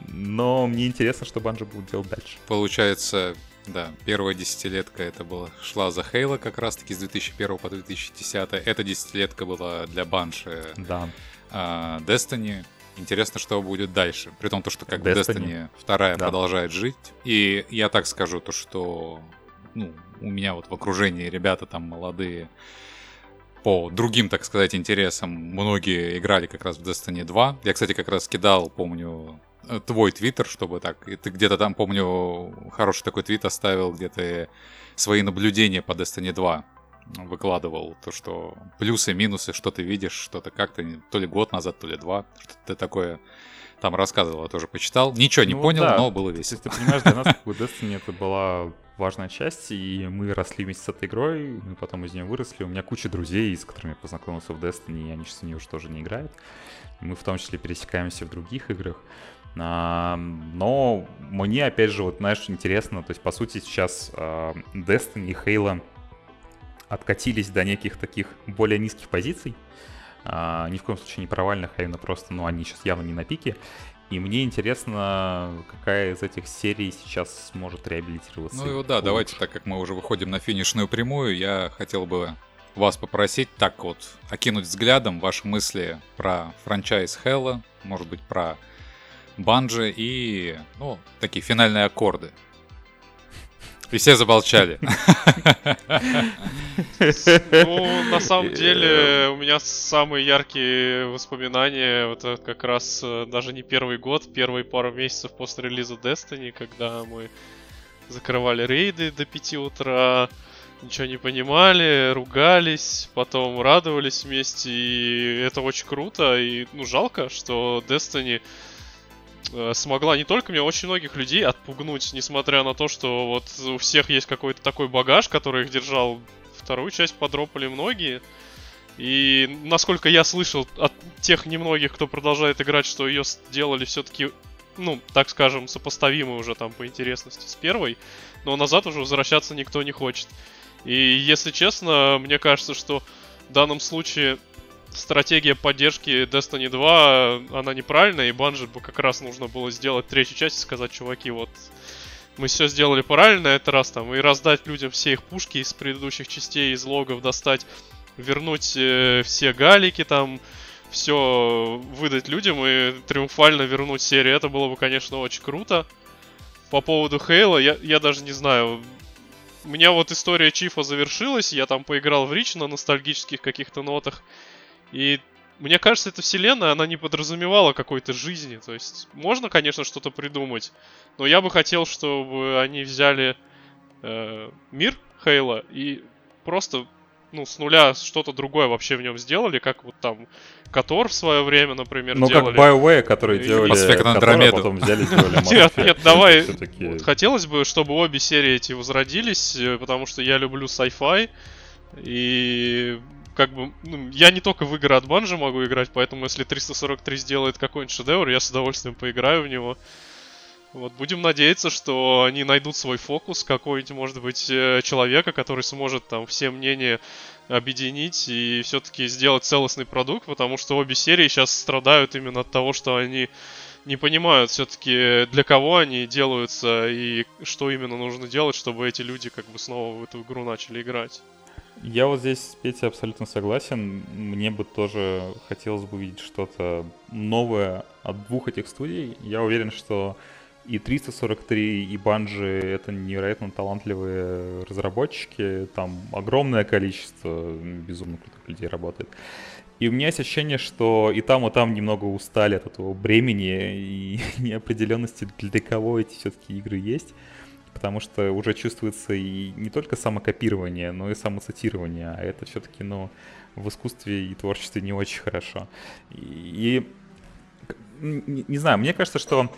Но мне интересно, что Банжи будут делать дальше. Получается, Да, первая десятилетка это была шла за Хейла как раз-таки с 2001 по 2010. Эта десятилетка была для Банши. Да. А, Destiny. Интересно, что будет дальше. При том, то, что как Destiny. Destiny вторая Да. продолжает жить. И я так скажу, то, что ну, у меня вот в окружении ребята там молодые по другим, так сказать, интересам многие играли как раз в Destiny 2. Я, кстати, как раз кидал, помню, э, твой твиттер, чтобы так... и Ты где-то там, помню, хороший такой твит оставил, где ты свои наблюдения по Destiny 2 выкладывал. То, что плюсы, минусы, что ты видишь, что-то как-то, то ли год назад, то ли два, что-то такое там рассказывал, я тоже почитал. Ничего не Ну понял, да. но было То есть, весело. ты понимаешь, для нас как бы Destiny это была важная часть, и мы росли вместе с этой игрой, мы потом из нее выросли. У меня куча друзей, с которыми я познакомился в Destiny, и они сейчас в нее уже тоже не играют. Мы в том числе пересекаемся в других играх. А, но мне, опять же, вот, знаешь, интересно, то есть, по сути, сейчас а, Destiny и Halo откатились до неких таких более низких позиций. А, ни в коем случае не провальных, а именно просто, ну, они сейчас явно не на пике. И мне интересно, какая из этих серий сейчас сможет реабилитироваться. Ну и вот да, лучше. давайте, так как мы уже выходим на финишную прямую, я хотел бы вас попросить так вот окинуть взглядом ваши мысли про франчайз Хэлла, может быть, про Банжи и, ну, такие финальные аккорды. И все замолчали. Ну, на самом деле, у меня самые яркие воспоминания, вот это как раз э, даже не первый год, первые пару месяцев после релиза Destiny, когда мы закрывали рейды до 5 утра, ничего не понимали, ругались, потом радовались вместе, и это очень круто, и, ну, жалко, что Destiny э, смогла не только меня, очень многих людей отпугнуть, несмотря на то, что вот у всех есть какой-то такой багаж, который их держал. Вторую часть подропали многие. И насколько я слышал от тех немногих, кто продолжает играть, что ее сделали все-таки, ну, так скажем, сопоставимой уже там по интересности с первой, но назад уже возвращаться никто не хочет. И если честно, мне кажется, что в данном случае стратегия поддержки Destiny 2, она неправильная, и Bungie бы как раз нужно было сделать третью часть и сказать, чуваки, вот мы все сделали правильно этот раз там, и раздать людям все их пушки из предыдущих частей, из логов достать, вернуть э, все галики там, все выдать людям и триумфально вернуть серию. Это было бы, конечно, очень круто. По поводу Хейла, я, я даже не знаю. У меня вот история Чифа завершилась, я там поиграл в Рич на ностальгических каких-то нотах. И мне кажется, эта вселенная, она не подразумевала какой-то жизни. То есть, можно, конечно, что-то придумать, но я бы хотел, чтобы они взяли э, мир Хейла и просто, ну, с нуля что-то другое вообще в нем сделали, как вот там Котор в свое время, например, Ну, как делали. BioWare, которые И делали Котора, Andromeda. потом взяли, сделали Нет, нет, давай. Хотелось бы, чтобы обе серии эти возродились, э, потому что я люблю sci-fi. И как бы, ну, я не только в игры от Bungie могу играть, поэтому если 343 сделает какой-нибудь шедевр, я с удовольствием поиграю в него. Вот, будем надеяться, что они найдут свой фокус, какой-нибудь, может быть, э, человека, который сможет там все мнения объединить и все-таки сделать целостный продукт, потому что обе серии сейчас страдают именно от того, что они не понимают все-таки для кого они делаются и что именно нужно делать, чтобы эти люди как бы снова в эту игру начали играть. Я вот здесь с Петей абсолютно согласен. Мне бы тоже хотелось бы увидеть что-то новое от двух этих студий. Я уверен, что и 343, и Bungie — это невероятно талантливые разработчики. Там огромное количество безумно крутых людей работает. И у меня есть ощущение, что и там, и там немного устали от этого бремени и неопределенности, для кого эти все-таки игры есть. Потому что уже чувствуется и не только самокопирование, но и самоцитирование. А это все-таки, ну, в искусстве и творчестве не очень хорошо. И, не, не знаю, мне кажется, что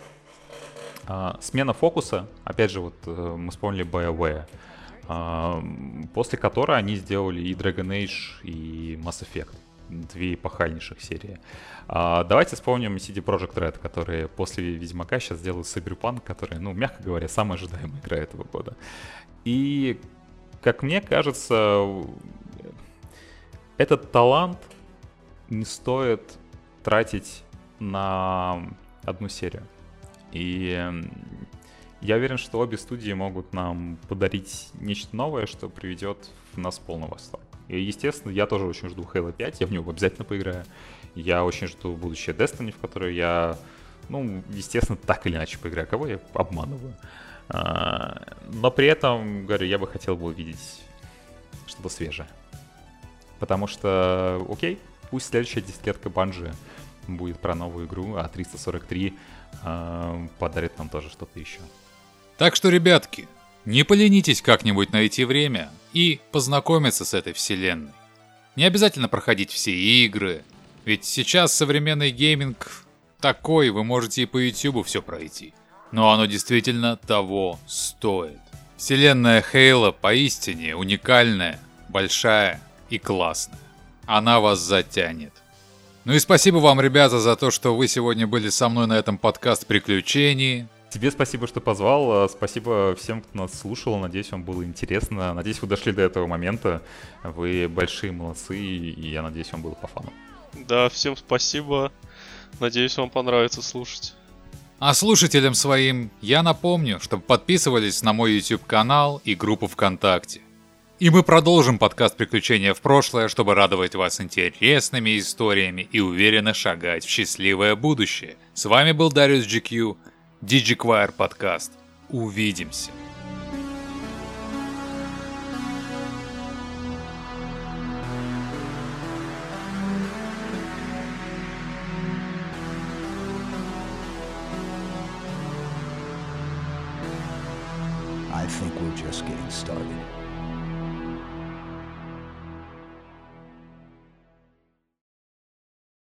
а, смена фокуса, опять же, вот э, мы вспомнили BioWare, а, после которой они сделали и Dragon Age, и Mass Effect. Две эпохальнейших серии. А, давайте вспомним CD Projekt Red, которые после Ведьмака сейчас делают Cyberpunk, который, ну, мягко говоря, самая ожидаемая игра этого года. И, как мне кажется, этот талант не стоит тратить на одну серию. И Я уверен, что обе студии могут нам подарить нечто новое, что приведет нас в полный восторг. И, естественно, я тоже очень жду Halo 5, я в него обязательно поиграю. Я очень жду будущее Destiny, в которое я, ну, естественно, так или иначе поиграю. Кого я обманываю? А, но при этом, говорю, я бы хотел бы увидеть что-то свежее. Потому что, окей, пусть следующая десятилетка Банжи будет про новую игру, а 343 э, подарит нам тоже что-то еще. Так что, ребятки, не поленитесь как-нибудь найти время и познакомиться с этой вселенной. Не обязательно проходить все игры, ведь сейчас современный гейминг такой, вы можете и по YouTube все пройти. Но оно действительно того стоит. Вселенная Хейла поистине уникальная, большая и классная. Она вас затянет. Ну и спасибо вам, ребята, за то, что вы сегодня были со мной на этом подкаст приключений. Тебе спасибо, что позвал. Спасибо всем, кто нас слушал. Надеюсь, вам было интересно. Надеюсь, вы дошли до этого момента. Вы большие молодцы, и я надеюсь, вам было по фану. Да, всем спасибо. Надеюсь, вам понравится слушать. А слушателям своим я напомню, чтобы подписывались на мой YouTube канал и группу ВКонтакте. И мы продолжим подкаст «Приключения в прошлое», чтобы радовать вас интересными историями и уверенно шагать в счастливое будущее. С вами был Дариус GQ, DigiQuire подкаст. Увидимся. I think we're just getting started.